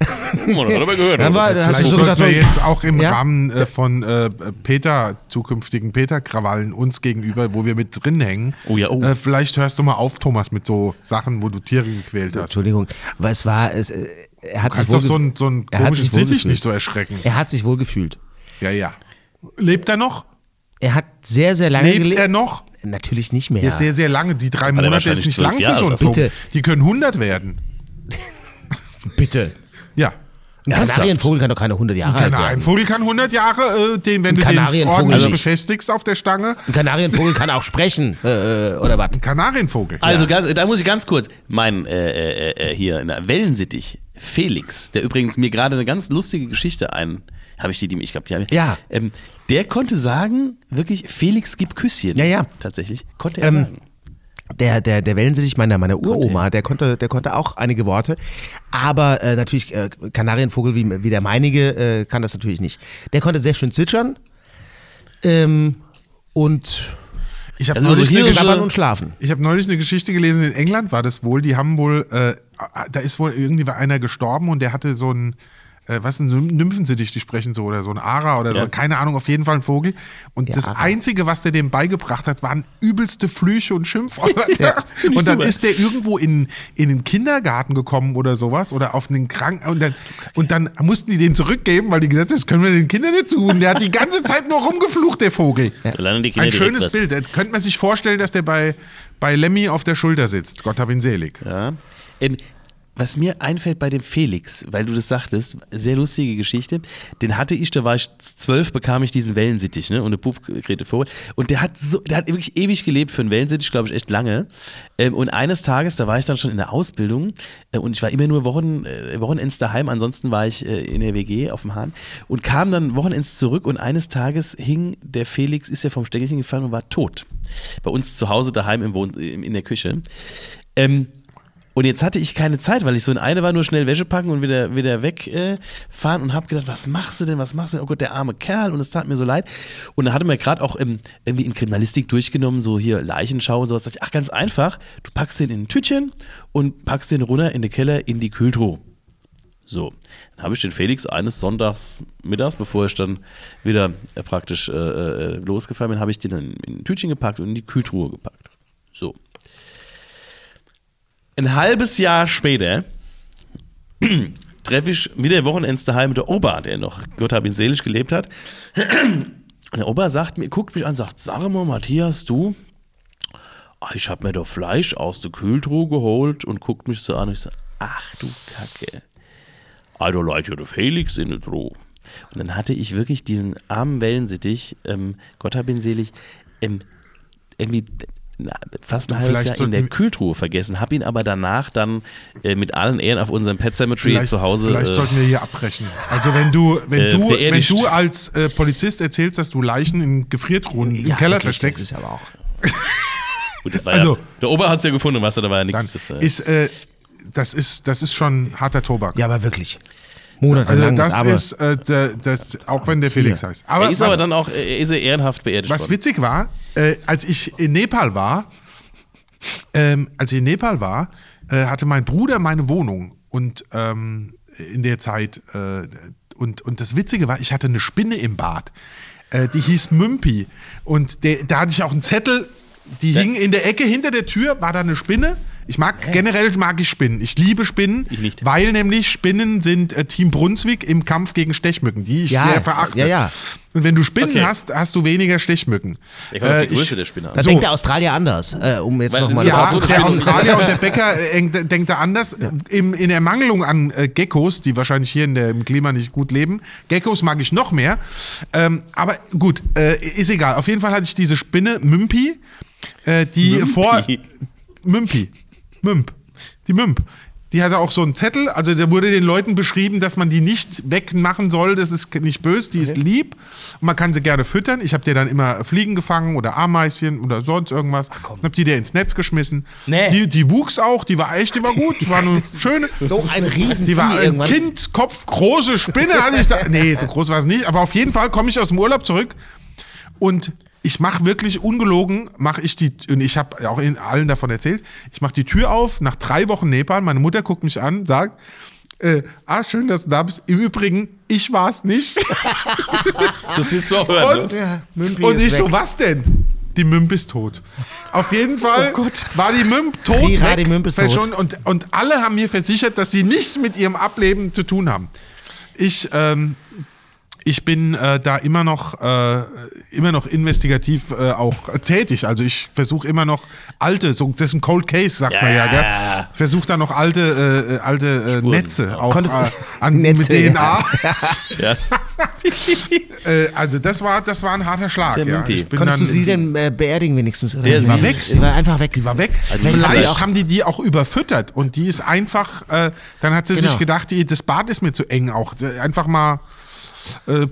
Speaker 3: Das hat er gehört.
Speaker 2: Dann war, hast du
Speaker 1: Vielleicht
Speaker 2: so
Speaker 1: sollten
Speaker 2: gesagt,
Speaker 1: wir jetzt auch im
Speaker 2: Ja?
Speaker 1: Rahmen äh, von äh, Peter, zukünftigen Peter-Krawallen uns gegenüber, wo wir mit drin hängen,
Speaker 3: Oh ja, oh.
Speaker 1: Äh, vielleicht hörst du mal auf, Thomas, mit so Sachen, wo du Tiere gequält hast.
Speaker 2: Entschuldigung, aber es war, es, äh, er hat sich
Speaker 1: Kannst
Speaker 2: wohl
Speaker 1: doch so einen, so
Speaker 2: er wohl
Speaker 1: Sittich
Speaker 2: gefühlt.
Speaker 1: nicht so erschrecken.
Speaker 2: Er hat sich wohl gefühlt.
Speaker 1: Ja, ja. Lebt er noch?
Speaker 2: Er hat sehr, sehr lange
Speaker 1: Lebt
Speaker 2: gelebt.
Speaker 1: er noch?
Speaker 2: Natürlich nicht mehr.
Speaker 1: Ja. Sehr, sehr lange. Die drei Monate ist nicht lang für so einen.
Speaker 2: Bitte.
Speaker 1: Die können 100 werden.
Speaker 2: Bitte.
Speaker 1: Ja.
Speaker 2: Ein? Kanarienvogel kann doch keine 100 Jahre alt
Speaker 1: ein
Speaker 2: werden.
Speaker 1: Vogel kann 100 Jahre, äh, den, wenn
Speaker 2: Ein
Speaker 1: du den
Speaker 2: Kanarienvogel
Speaker 1: ordentlich
Speaker 2: nicht.
Speaker 1: befestigst auf der Stange.
Speaker 2: Ein Kanarienvogel kann auch sprechen, äh, oder was?
Speaker 1: Kanarienvogel.
Speaker 3: Also ganz, da muss ich ganz kurz, mein äh, äh, äh, hier in der Wellensittich, Felix, der übrigens mir gerade eine ganz lustige Geschichte ein, habe ich die, die ich glaube, die habe ich.
Speaker 2: Ja.
Speaker 3: Ähm, der konnte sagen, wirklich, Felix gibt Küsschen.
Speaker 2: Ja, ja.
Speaker 3: Tatsächlich. Konnte er
Speaker 2: Ähm,
Speaker 3: sagen.
Speaker 2: Der, der, der Wellensittich meiner, meiner Uroma, der konnte, der konnte auch einige Worte. Aber äh, natürlich, äh, Kanarienvogel wie, wie der meinige äh, kann das natürlich nicht. Der konnte sehr schön zwitschern. Ähm, und
Speaker 1: Ich habe
Speaker 3: Also
Speaker 1: neulich, hab neulich eine Geschichte gelesen, in England war das wohl, die haben wohl, äh, da ist wohl irgendwie war einer gestorben und der hatte so ein, äh, was ein Nymphensittich, die sprechen so, oder so ein Ara oder
Speaker 3: Ja.
Speaker 1: so, keine Ahnung, auf jeden Fall ein Vogel. Und
Speaker 2: Ja,
Speaker 1: das
Speaker 2: Ara.
Speaker 1: Einzige, was der dem beigebracht hat, waren übelste Flüche und Schimpfwörter.
Speaker 3: ich
Speaker 1: und dann
Speaker 3: super.
Speaker 1: ist der irgendwo in, in den Kindergarten gekommen oder sowas oder auf einen Kranken und dann, und dann mussten die den zurückgeben, weil die gesagt haben, das können wir den Kindern nicht tun. Der hat die ganze Zeit nur rumgeflucht, der Vogel.
Speaker 3: Kinder
Speaker 1: Ein schönes Bild. Da könnte man sich vorstellen, dass der bei, bei Lemmy auf der Schulter sitzt. Gott hab ihn selig.
Speaker 3: Ja. Was mir einfällt bei dem Felix, weil du das sagtest, sehr lustige Geschichte. Den hatte ich, da war ich zwölf, bekam ich diesen Wellensittich, ne? Und eine Bubgrete Vogel. Und der hat so, der hat wirklich ewig gelebt für einen Wellensittich, glaube ich, echt lange. Ähm, und eines Tages, da war ich dann schon in der Ausbildung äh, und ich war immer nur Wochen, äh, Wochenends daheim, ansonsten war ich äh, in der WG auf dem Hahn und kam dann Wochenends zurück und eines Tages hing der Felix, ist ja vom Stängelchen gefallen und war tot. Bei uns zu Hause daheim im Wohn in in der Küche. Ähm, und jetzt hatte ich keine Zeit, weil ich so in eine war, nur schnell Wäsche packen und wieder, wieder wegfahren äh, und habe gedacht, was machst du denn, was machst du denn? Oh Gott, der arme Kerl und es tat mir so leid. Und dann hatte mir gerade auch ähm, irgendwie in Kriminalistik durchgenommen, so hier Leichenschau und sowas. Da dachte ich, ach, ganz einfach, du packst den in ein Tütchen und packst den runter in den Keller in die Kühltruhe. So, dann habe ich den Felix eines Sonntags mittags, bevor ich dann wieder äh, praktisch äh, äh, losgefahren bin, habe ich den in ein Tütchen gepackt und in die Kühltruhe gepackt. So. Ein halbes Jahr später treffe ich wieder Wochenends daheim mit der Opa, der noch, Gott hab ihn selig gelebt hat. Und der Opa sagt mir, guckt mich an, sagt, sag mal, Matthias, du, ah, ich habe mir doch Fleisch aus der Kühltruhe geholt und guckt mich so an und ich sage, ach du Kacke. I don't like your Felix in der Truhe. Und dann hatte ich wirklich diesen armen Wellensittich, ähm, Gott hab ihn selig, ähm, irgendwie fast ein halbes Jahr in der Kühltruhe vergessen, habe ihn aber danach dann äh, mit allen Ehren auf unserem Pet Cemetery zu Hause.
Speaker 1: vielleicht
Speaker 3: äh,
Speaker 1: sollten wir hier abbrechen. Also wenn du, wenn
Speaker 3: Äh,
Speaker 1: du, wenn du als äh, Polizist erzählst, dass du Leichen in Gefriertruhen im
Speaker 2: Ja,
Speaker 1: Keller
Speaker 2: wirklich,
Speaker 1: versteckst,
Speaker 2: Das ist aber auch.
Speaker 3: gut, das war
Speaker 1: also-
Speaker 3: ja, der Opa hat es ja gefunden, was da war ja
Speaker 1: dann
Speaker 3: nichts. Das, äh,
Speaker 1: ist, äh, das ist, das ist schon harter Tobak.
Speaker 2: Ja, aber wirklich. Monatelang.
Speaker 1: Also das
Speaker 2: aber
Speaker 1: ist, äh, der, das, auch wenn der Felix heißt. Aber
Speaker 3: er ist
Speaker 1: was,
Speaker 3: aber dann auch, er ist er ehrenhaft beerdigt
Speaker 1: was
Speaker 3: worden.
Speaker 1: witzig war, äh, als ich in Nepal war, ähm, als ich in Nepal war, äh, hatte mein Bruder meine Wohnung und ähm, in der Zeit äh, und, und das Witzige war, ich hatte eine Spinne im Bad. Äh, die hieß Mümpi und der, da hatte ich auch einen Zettel, die hing in der Ecke hinter der Tür, war da eine Spinne. Ich mag generell mag ich Spinnen. Ich liebe Spinnen,
Speaker 3: Ich nicht.
Speaker 1: weil nämlich Spinnen sind äh, Team Brunswick im Kampf gegen Stechmücken, die ich
Speaker 2: Ja,
Speaker 1: sehr verachte.
Speaker 2: ja, ja.
Speaker 1: Und wenn du Spinnen
Speaker 3: Okay.
Speaker 1: hast, hast du weniger Stechmücken.
Speaker 3: Ich komme auf die
Speaker 1: Äh,
Speaker 3: Größe
Speaker 1: ich-
Speaker 3: der Spinne an.
Speaker 2: da
Speaker 1: so.
Speaker 2: denkt der Australier anders, äh, um jetzt nochmal
Speaker 1: Ja,
Speaker 3: so,
Speaker 1: der Australier und der Bäcker äh, äh, denkt da anders. Im, in Ermangelung an äh, Geckos, die wahrscheinlich hier in der, im Klima nicht gut leben. Geckos mag ich noch mehr. Ähm, aber gut, äh, ist egal. Auf jeden Fall hatte ich diese Spinne, Mümpi, äh, die
Speaker 3: Mümpi?
Speaker 1: vor. Mümpi. Mümp. Die Mümp. Die hatte auch so einen Zettel, also da wurde den Leuten beschrieben, dass man die nicht wegmachen soll, das ist nicht böse, die ist lieb und man kann sie gerne füttern. Ich habe dir dann immer Fliegen gefangen oder Ameischen oder sonst irgendwas. Hab die dir ins Netz geschmissen.
Speaker 3: Nee.
Speaker 1: Die, die wuchs auch, die war echt, die war gut, war eine schöne.
Speaker 2: So ein riesen
Speaker 1: Die war ein. Kind, Kopf, große Spinne hatte ich da. Nee, so groß war es nicht, aber auf jeden Fall komme ich aus dem Urlaub zurück und ich mache wirklich ungelogen, mache ich die, und ich habe auch in allen davon erzählt, ich mache die Tür auf, nach drei Wochen Nepal, meine Mutter guckt mich an, sagt, äh, ah, schön, dass du da bist. Im Übrigen, ich war es nicht.
Speaker 3: Das willst du auch hören,
Speaker 1: Und,
Speaker 3: ne?
Speaker 2: Ja,
Speaker 1: und ich so,
Speaker 2: weg.
Speaker 1: was denn? Die Mümp ist tot. Auf jeden Fall war die Mümp tot.
Speaker 2: Rira,
Speaker 1: weg,
Speaker 2: die Mümp ist tot.
Speaker 1: Schon, und, und alle haben mir versichert, dass sie nichts mit ihrem Ableben zu tun haben. Ich, ähm, ich bin äh, da immer noch, äh, immer noch investigativ äh, auch tätig. Also ich versuche immer noch alte, so, das ist ein Cold Case, sagt
Speaker 3: Ja,
Speaker 1: man ja,
Speaker 3: ja,
Speaker 1: gell? Ich versuche da noch alte, äh, äh, alte äh. Netze auch äh, an,
Speaker 2: Netze,
Speaker 1: mit. DNA.
Speaker 3: Ja.
Speaker 1: Äh, also das war, das war ein harter Schlag. Ja.
Speaker 3: Mümpi.
Speaker 1: Ich bin
Speaker 2: Konntest du sie denn äh, beerdigen wenigstens? Oder?
Speaker 3: Der
Speaker 2: Die
Speaker 3: war weg.
Speaker 2: Sie war einfach weg.
Speaker 1: Die war weg.
Speaker 3: Also
Speaker 2: Vielleicht sie
Speaker 1: haben die die auch überfüttert und die ist einfach, äh, dann hat sie
Speaker 2: Genau.
Speaker 1: sich gedacht, die, das Bad ist mir zu eng auch. Einfach mal äh,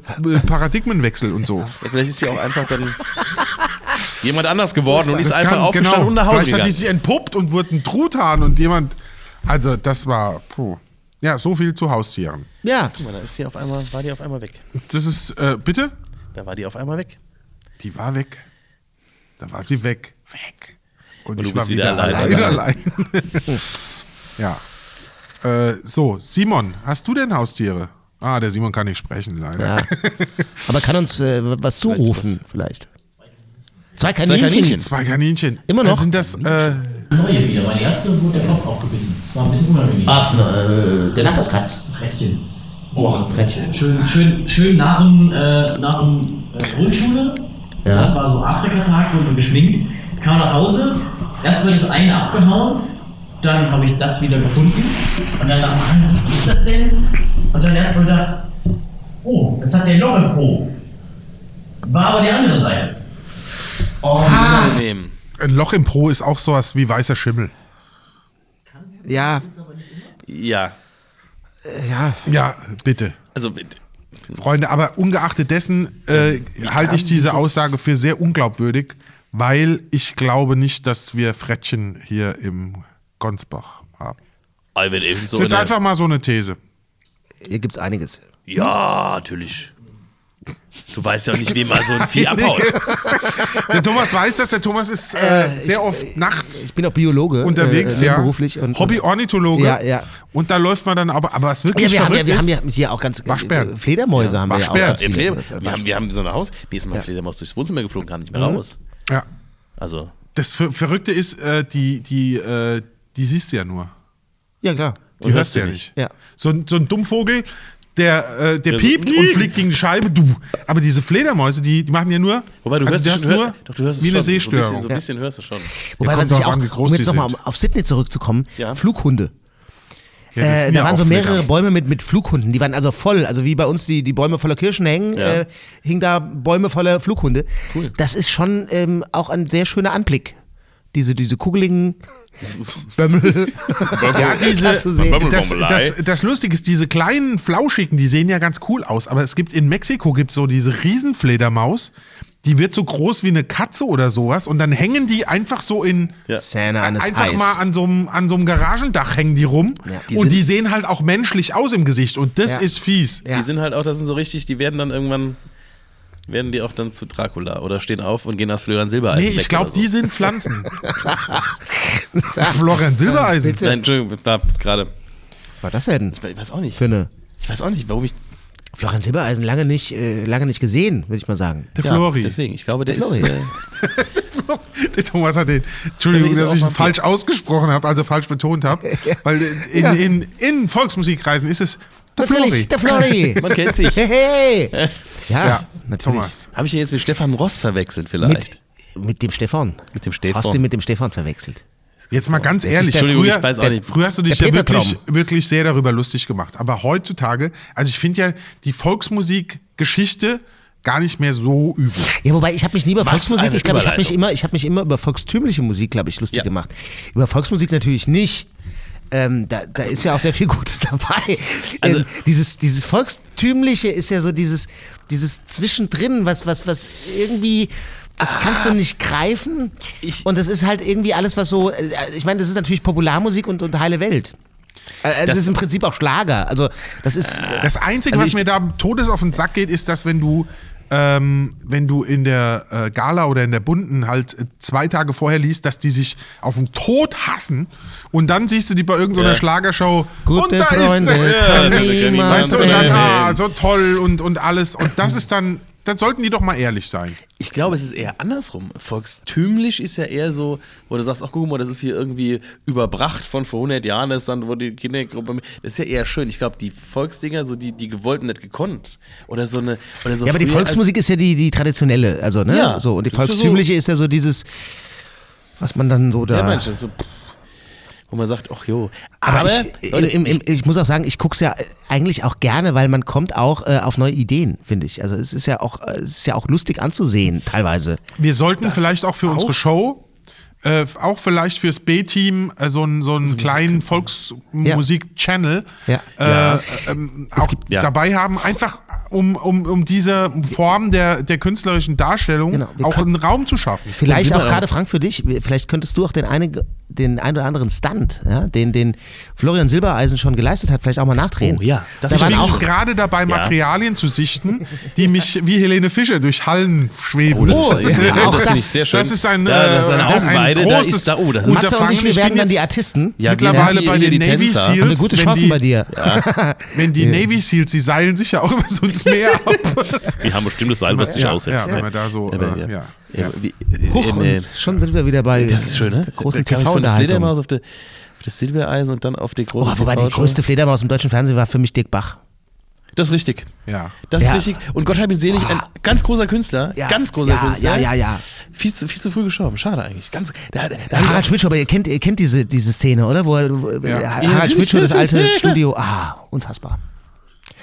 Speaker 1: Paradigmenwechsel und so.
Speaker 3: Ja, vielleicht ist sie auch einfach dann jemand anders geworden und ist
Speaker 1: Das
Speaker 3: einfach
Speaker 1: kann-
Speaker 3: aufgestanden und nach Hause
Speaker 1: Vielleicht hat die
Speaker 3: gegangen.
Speaker 1: sich entpuppt und wurde ein Truthahn und jemand, also das war, puh. Ja, so viel zu Haustieren.
Speaker 2: Ja,
Speaker 3: Guck mal, da ist sie auf einmal, war die auf einmal weg.
Speaker 1: Das ist, äh, bitte?
Speaker 3: Da war die auf einmal weg.
Speaker 1: Die war weg. Da war sie weg. Weg. Und,
Speaker 3: Und du
Speaker 1: ich war
Speaker 3: wieder
Speaker 1: wieder
Speaker 3: allein.
Speaker 1: allein. allein. ja. Äh, so, Simon, hast du denn Haustiere? Ah, der Simon kann nicht sprechen, leider.
Speaker 2: ja. Aber kann uns äh, was zurufen, vielleicht. Zwei Kaninchen.
Speaker 3: Kaninchen.
Speaker 1: Zwei Kaninchen.
Speaker 2: Immer noch?
Speaker 1: Äh, Sind das, äh,
Speaker 4: Neue wieder. Meine erste wurde der Kopf aufgebissen. Das war ein bisschen unangenehm.
Speaker 2: Ach, äh, der Nachbarskatz.
Speaker 4: Frettchen. Boah,
Speaker 2: Frettchen.
Speaker 4: Schön, schön, schön nach dem, äh, nach dem äh, Grundschule.
Speaker 2: Ja.
Speaker 4: Das war so Afrika-Tag, wurden wir geschminkt. Kam nach Hause. Erst wird das eine abgehauen. Dann habe ich das wieder gefunden. Und dann dachte ich, was ist das denn? Und dann erst mal gedacht, oh, das hat der Loch im Po. War aber die andere Seite. Und
Speaker 3: Angenehm.
Speaker 1: ein Loch im Pro ist auch sowas wie weißer Schimmel.
Speaker 2: Ja,
Speaker 3: Ja.
Speaker 2: ja.
Speaker 1: Ja, bitte.
Speaker 3: Also,
Speaker 1: Freunde, aber ungeachtet dessen äh, halte ich diese Aussage für sehr unglaubwürdig, weil ich glaube nicht, dass wir Frettchen hier im Gonsbach haben. Das ist einfach mal so eine These.
Speaker 2: Hier gibt's einiges.
Speaker 3: Ja, natürlich. Du weißt ja auch nicht, wie man so ein Vieh abhaut.
Speaker 1: Der Thomas weiß das, der Thomas ist äh, sehr oft nachts
Speaker 2: Ich bin auch Biologe.
Speaker 1: unterwegs,
Speaker 2: äh,
Speaker 1: ja.
Speaker 2: Beruflich. Und,
Speaker 1: Hobby-Ornithologe.
Speaker 2: Ja, ja.
Speaker 1: Und da läuft man dann aber, aber was
Speaker 2: Ja,
Speaker 1: wirklich
Speaker 2: wir haben, ja,
Speaker 1: verrückt
Speaker 2: wir haben
Speaker 1: ist,
Speaker 2: ja hier auch ganz
Speaker 1: Waschbären.
Speaker 2: äh, Fledermäuse haben wir ja auch
Speaker 1: Waschbären.
Speaker 2: ganz
Speaker 3: Ey,
Speaker 2: viele.
Speaker 3: Fleder, wir, haben, wir haben so ein Haus. Mir ist mal ein Fledermaus durchs Wohnzimmer geflogen, kam nicht mehr raus.
Speaker 1: ja,
Speaker 3: Also,
Speaker 1: das Ver Verrückte ist, äh, die, die, äh, die siehst du ja nur.
Speaker 2: Ja, klar.
Speaker 1: Die hörst du ja
Speaker 3: hörst
Speaker 1: nicht.
Speaker 2: Ja.
Speaker 1: So, ein- so ein Dummvogel, der, äh, der
Speaker 3: Ja, so-
Speaker 1: piept und fliegt gegen die Scheibe, du. Aber diese Fledermäuse, die, die machen ja nur.
Speaker 3: wobei du
Speaker 1: also
Speaker 3: hörst,
Speaker 1: du
Speaker 3: schon,
Speaker 1: nur
Speaker 3: hör, doch, du hörst es
Speaker 1: wie eine
Speaker 3: schon. So ein
Speaker 1: Sehstörung.
Speaker 3: bisschen, so ein bisschen hörst du schon.
Speaker 2: Wobei, was ich auch,
Speaker 1: an,
Speaker 2: um jetzt nochmal auf Sydney zurückzukommen,
Speaker 3: Ja.
Speaker 2: Flughunde.
Speaker 1: Ja,
Speaker 2: Äh, da
Speaker 1: ja
Speaker 2: waren so mehrere
Speaker 1: Fleder.
Speaker 2: Bäume mit, mit Flughunden, die waren also voll, also wie bei uns die, die Bäume voller Kirschen hängen,
Speaker 3: Ja.
Speaker 2: äh, hingen da Bäume voller Flughunde.
Speaker 3: Cool.
Speaker 2: Das ist schon ähm, auch ein sehr schöner Anblick. Diese, diese kugeligen Bömmel.
Speaker 1: Ja, diese, das, das, das Lustige ist, diese kleinen Flauschigen, die sehen ja ganz cool aus, aber es gibt in Mexiko gibt so diese Riesenfledermaus, die wird so groß wie eine Katze oder sowas und dann hängen die einfach so in
Speaker 3: Ja.
Speaker 2: Zähne eines
Speaker 1: einfach
Speaker 2: Eis.
Speaker 1: mal an so einem an so einem Garagendach hängen die rum
Speaker 2: Ja.
Speaker 3: Die
Speaker 1: und
Speaker 3: sind-
Speaker 1: die sehen halt auch menschlich aus im Gesicht und das
Speaker 2: Ja.
Speaker 1: ist fies.
Speaker 2: Ja.
Speaker 3: Die sind halt auch, das sind so richtig, die werden dann irgendwann, werden die auch dann zu Dracula oder stehen auf und gehen aus Florian Silbereisen
Speaker 1: Nee, ich glaube,
Speaker 3: so.
Speaker 1: die sind Pflanzen. Florian Silbereisen.
Speaker 2: Bitte.
Speaker 3: Nein, Entschuldigung, war gerade,
Speaker 2: Was war das denn
Speaker 3: ich weiß auch nicht.
Speaker 2: für eine
Speaker 3: Ich weiß auch nicht, warum ich,
Speaker 2: Florian Silbereisen lange nicht, äh, lange nicht gesehen, würde ich mal sagen.
Speaker 1: Der
Speaker 3: ja,
Speaker 1: Flori.
Speaker 3: deswegen, ich glaube, der,
Speaker 2: Der
Speaker 3: ist,
Speaker 2: Flori.
Speaker 3: äh,
Speaker 1: Der Thomas hat den. Entschuldigung, dass
Speaker 3: auch
Speaker 1: ich ihn falsch ausgesprochen habe, also falsch betont habe. Weil in,
Speaker 2: Ja.
Speaker 1: in, in Volksmusikreisen ist es der Flori.
Speaker 2: Der Flori.
Speaker 3: man kennt sich.
Speaker 2: Hey, hey. Ja,
Speaker 1: Ja,
Speaker 2: natürlich.
Speaker 1: Thomas.
Speaker 3: Habe ich ihn jetzt mit Stefan Ross verwechselt vielleicht?
Speaker 2: Mit, mit dem Stefan.
Speaker 3: Mit dem Stefan.
Speaker 2: Hast du mit dem Stefan verwechselt?
Speaker 1: Jetzt mal ganz
Speaker 2: Das
Speaker 1: ehrlich,
Speaker 3: Entschuldigung,
Speaker 1: früher,
Speaker 3: ich weiß auch
Speaker 1: der-
Speaker 3: nicht.
Speaker 1: früher hast du dich
Speaker 2: Der
Speaker 1: ja
Speaker 2: Peter
Speaker 1: wirklich,
Speaker 2: Traum.
Speaker 1: wirklich sehr darüber lustig gemacht. Aber heutzutage, also ich finde ja die Volksmusikgeschichte gar nicht mehr so übel.
Speaker 2: Ja, wobei ich habe mich nie über
Speaker 3: Was
Speaker 2: Volksmusik, ich glaube, ich habe mich immer, ich habe mich immer über volkstümliche Musik, glaube ich, lustig
Speaker 3: Ja.
Speaker 2: gemacht. Über Volksmusik natürlich nicht. Ähm, da da ist ja auch sehr viel Gutes dabei.
Speaker 3: Also-
Speaker 2: ähm, dieses, dieses Volkstümliche ist ja so dieses, dieses Zwischendrin, was, was, was irgendwie, das kannst du nicht greifen.
Speaker 3: Ah. Ich-
Speaker 2: und das ist halt irgendwie alles, was so, äh, ich meine, das ist natürlich Popularmusik und, und heile Welt. Äh, Das,
Speaker 3: Das-
Speaker 2: ist im Prinzip auch Schlager. Also das ist,
Speaker 1: Das Einzige,
Speaker 3: Also
Speaker 1: was
Speaker 3: ich-
Speaker 1: mir da todes auf den Sack geht, ist, dass wenn du ähm, wenn du in der äh, Gala oder in der Bunten halt äh, zwei Tage vorher liest, dass die sich auf den Tod hassen und dann siehst du die bei irgendeiner
Speaker 3: Ja.
Speaker 1: Schlagershow
Speaker 2: gute
Speaker 1: und da
Speaker 2: Freunde
Speaker 1: ist der,
Speaker 3: Ja,
Speaker 1: weißt du, und dann, ah, so toll und, und alles und das ist dann, dann sollten die doch mal ehrlich sein.
Speaker 3: Ich glaube, es ist eher andersrum. Volkstümlich ist ja eher so, wo du sagst, ach guck mal, das ist hier irgendwie überbracht von vor 100 Jahren, das ist dann, wo die Kindergruppe, das ist ja eher schön. Ich glaube, die Volksdinger, so die, die gewollt und nicht gekonnt. Oder so eine, oder so
Speaker 2: Ja, aber die Volksmusik ist ja die, die traditionelle, also ne?
Speaker 3: Ja,
Speaker 2: so und die
Speaker 3: das ist ja
Speaker 2: volkstümliche ist ja so dieses, was man dann so da.
Speaker 3: ja, Mensch, das ist so, pff, wo man sagt, ach jo.
Speaker 2: aber,
Speaker 3: Aber,
Speaker 2: ich, im, im, ich muss auch sagen, ich gucke es ja eigentlich auch gerne, weil man kommt auch äh, auf neue Ideen, finde ich. Also es ist ja auch, äh, es ist ja auch lustig anzusehen, teilweise.
Speaker 1: Wir sollten vielleicht auch für
Speaker 3: auch.
Speaker 1: unsere Show, äh, auch vielleicht fürs B-Team, äh, so einen so einen kleinen Volksmusik-Channel
Speaker 2: Ja.
Speaker 1: äh, ähm, auch
Speaker 3: gibt- ja.
Speaker 1: dabei haben, einfach um, um, um diese Form der, der künstlerischen Darstellung
Speaker 2: Genau,
Speaker 1: auch
Speaker 2: können-
Speaker 1: einen Raum zu schaffen.
Speaker 2: Vielleicht auch gerade Frank für dich, vielleicht könntest du auch den einen, den einen oder anderen Stunt, ja, den, den Florian Silbereisen schon geleistet hat, vielleicht auch mal nachdrehen.
Speaker 3: Oh ja, das
Speaker 2: da
Speaker 1: Ich
Speaker 2: waren
Speaker 1: bin
Speaker 2: auch
Speaker 1: gerade dabei, Materialien zu sichten, die mich wie Helene Fischer durch Hallen schweben.
Speaker 2: Oh,
Speaker 1: lassen.
Speaker 2: ja, auch
Speaker 3: das,
Speaker 2: das-
Speaker 3: finde ich sehr schön.
Speaker 1: das ist ein,
Speaker 3: da, das ist eine
Speaker 1: äh, das ist ein
Speaker 3: Augenweide, da
Speaker 1: großes
Speaker 3: ist da, oh, das ist
Speaker 2: Matze und ich, wir werden dann die Artisten.
Speaker 3: Ja,
Speaker 1: mittlerweile
Speaker 3: die-
Speaker 1: bei den
Speaker 3: die
Speaker 1: Navy
Speaker 3: Tänzer.
Speaker 1: Seals.
Speaker 2: Haben wir gute Chancen
Speaker 1: die,
Speaker 2: bei dir.
Speaker 1: Wenn die Navy Seals, die seilen sich ja auch immer so ins Meer ab.
Speaker 3: Wir haben bestimmt das Seil, was dich
Speaker 1: ja,
Speaker 3: aushält.
Speaker 1: ja, wenn man da so,
Speaker 3: Aber,
Speaker 1: äh,
Speaker 3: ja.
Speaker 1: ja.
Speaker 3: Ja, wie,
Speaker 2: Huch,
Speaker 3: äh,
Speaker 2: und
Speaker 3: äh,
Speaker 2: schon sind wir wieder bei
Speaker 3: das ist schön, ne?
Speaker 2: der großen TV-Unterhaltung.
Speaker 3: Fledermaus auf, auf das Silbereisen und dann auf die große
Speaker 2: Oh, wobei die größte Fledermaus im deutschen Fernsehen war für mich Dirk Bach.
Speaker 3: Das ist richtig.
Speaker 1: ja.
Speaker 3: Das
Speaker 2: Ja.
Speaker 3: ist richtig. Und Gott hab ihn selig, ein ganz großer Künstler.
Speaker 2: Ja,
Speaker 3: Ganz großer
Speaker 2: ja,
Speaker 3: Künstler.
Speaker 2: ja, ja, ja.
Speaker 3: Viel zu, viel zu früh gestorben. Schade eigentlich. Ganz, da, da, da
Speaker 2: Ja, Harald Schmidt, aber ihr kennt, ihr kennt diese, diese Szene, oder? Wo, er- wo
Speaker 1: Ja.
Speaker 2: Harald
Speaker 3: Ja,
Speaker 2: Schmidt, das alte. Studio. Ah, unfassbar.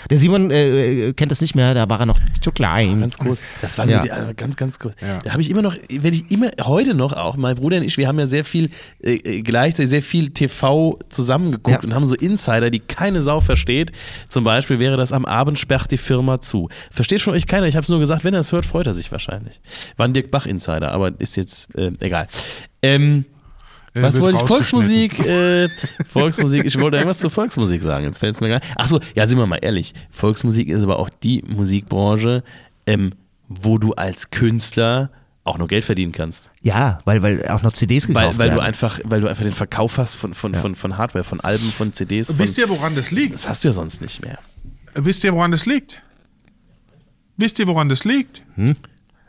Speaker 2: Der Simon äh, kennt das nicht mehr, da war er noch zu klein.
Speaker 3: Ganz groß. Das waren
Speaker 2: Ja.
Speaker 3: so die äh, ganz, ganz groß.
Speaker 1: Ja.
Speaker 3: Da habe ich immer noch, wenn ich immer, heute noch auch, mein Bruder und ich, wir haben ja sehr viel, äh, gleichzeitig sehr viel TV zusammengeguckt
Speaker 2: Ja.
Speaker 3: und haben so Insider, die keine Sau versteht. Zum Beispiel wäre das am Abend sperrt die Firma zu. Versteht von euch keiner. Ich habe es nur gesagt, wenn er es hört, freut er sich wahrscheinlich. War ein Dirk Bach Insider, aber ist jetzt äh, egal. Ähm,
Speaker 1: Äh,
Speaker 3: was
Speaker 1: wird
Speaker 3: wollte ich? Volksmusik, äh, Volksmusik, ich wollte irgendwas zur Volksmusik sagen, jetzt fällt es mir gar nicht. Achso, ja, sind wir mal ehrlich. Volksmusik ist aber auch die Musikbranche, ähm, wo du als Künstler auch noch Geld verdienen kannst.
Speaker 2: Ja, weil, weil auch noch CDs gekauft
Speaker 3: Weil, weil, du
Speaker 2: werden.
Speaker 3: einfach, weil du einfach den Verkauf hast von, von, von, von Hardware, von Alben, von CDs. Von,
Speaker 1: Wisst ihr, woran das liegt?
Speaker 3: das hast du ja sonst nicht mehr.
Speaker 1: Wisst ihr, woran das liegt? Wisst ihr, woran das liegt?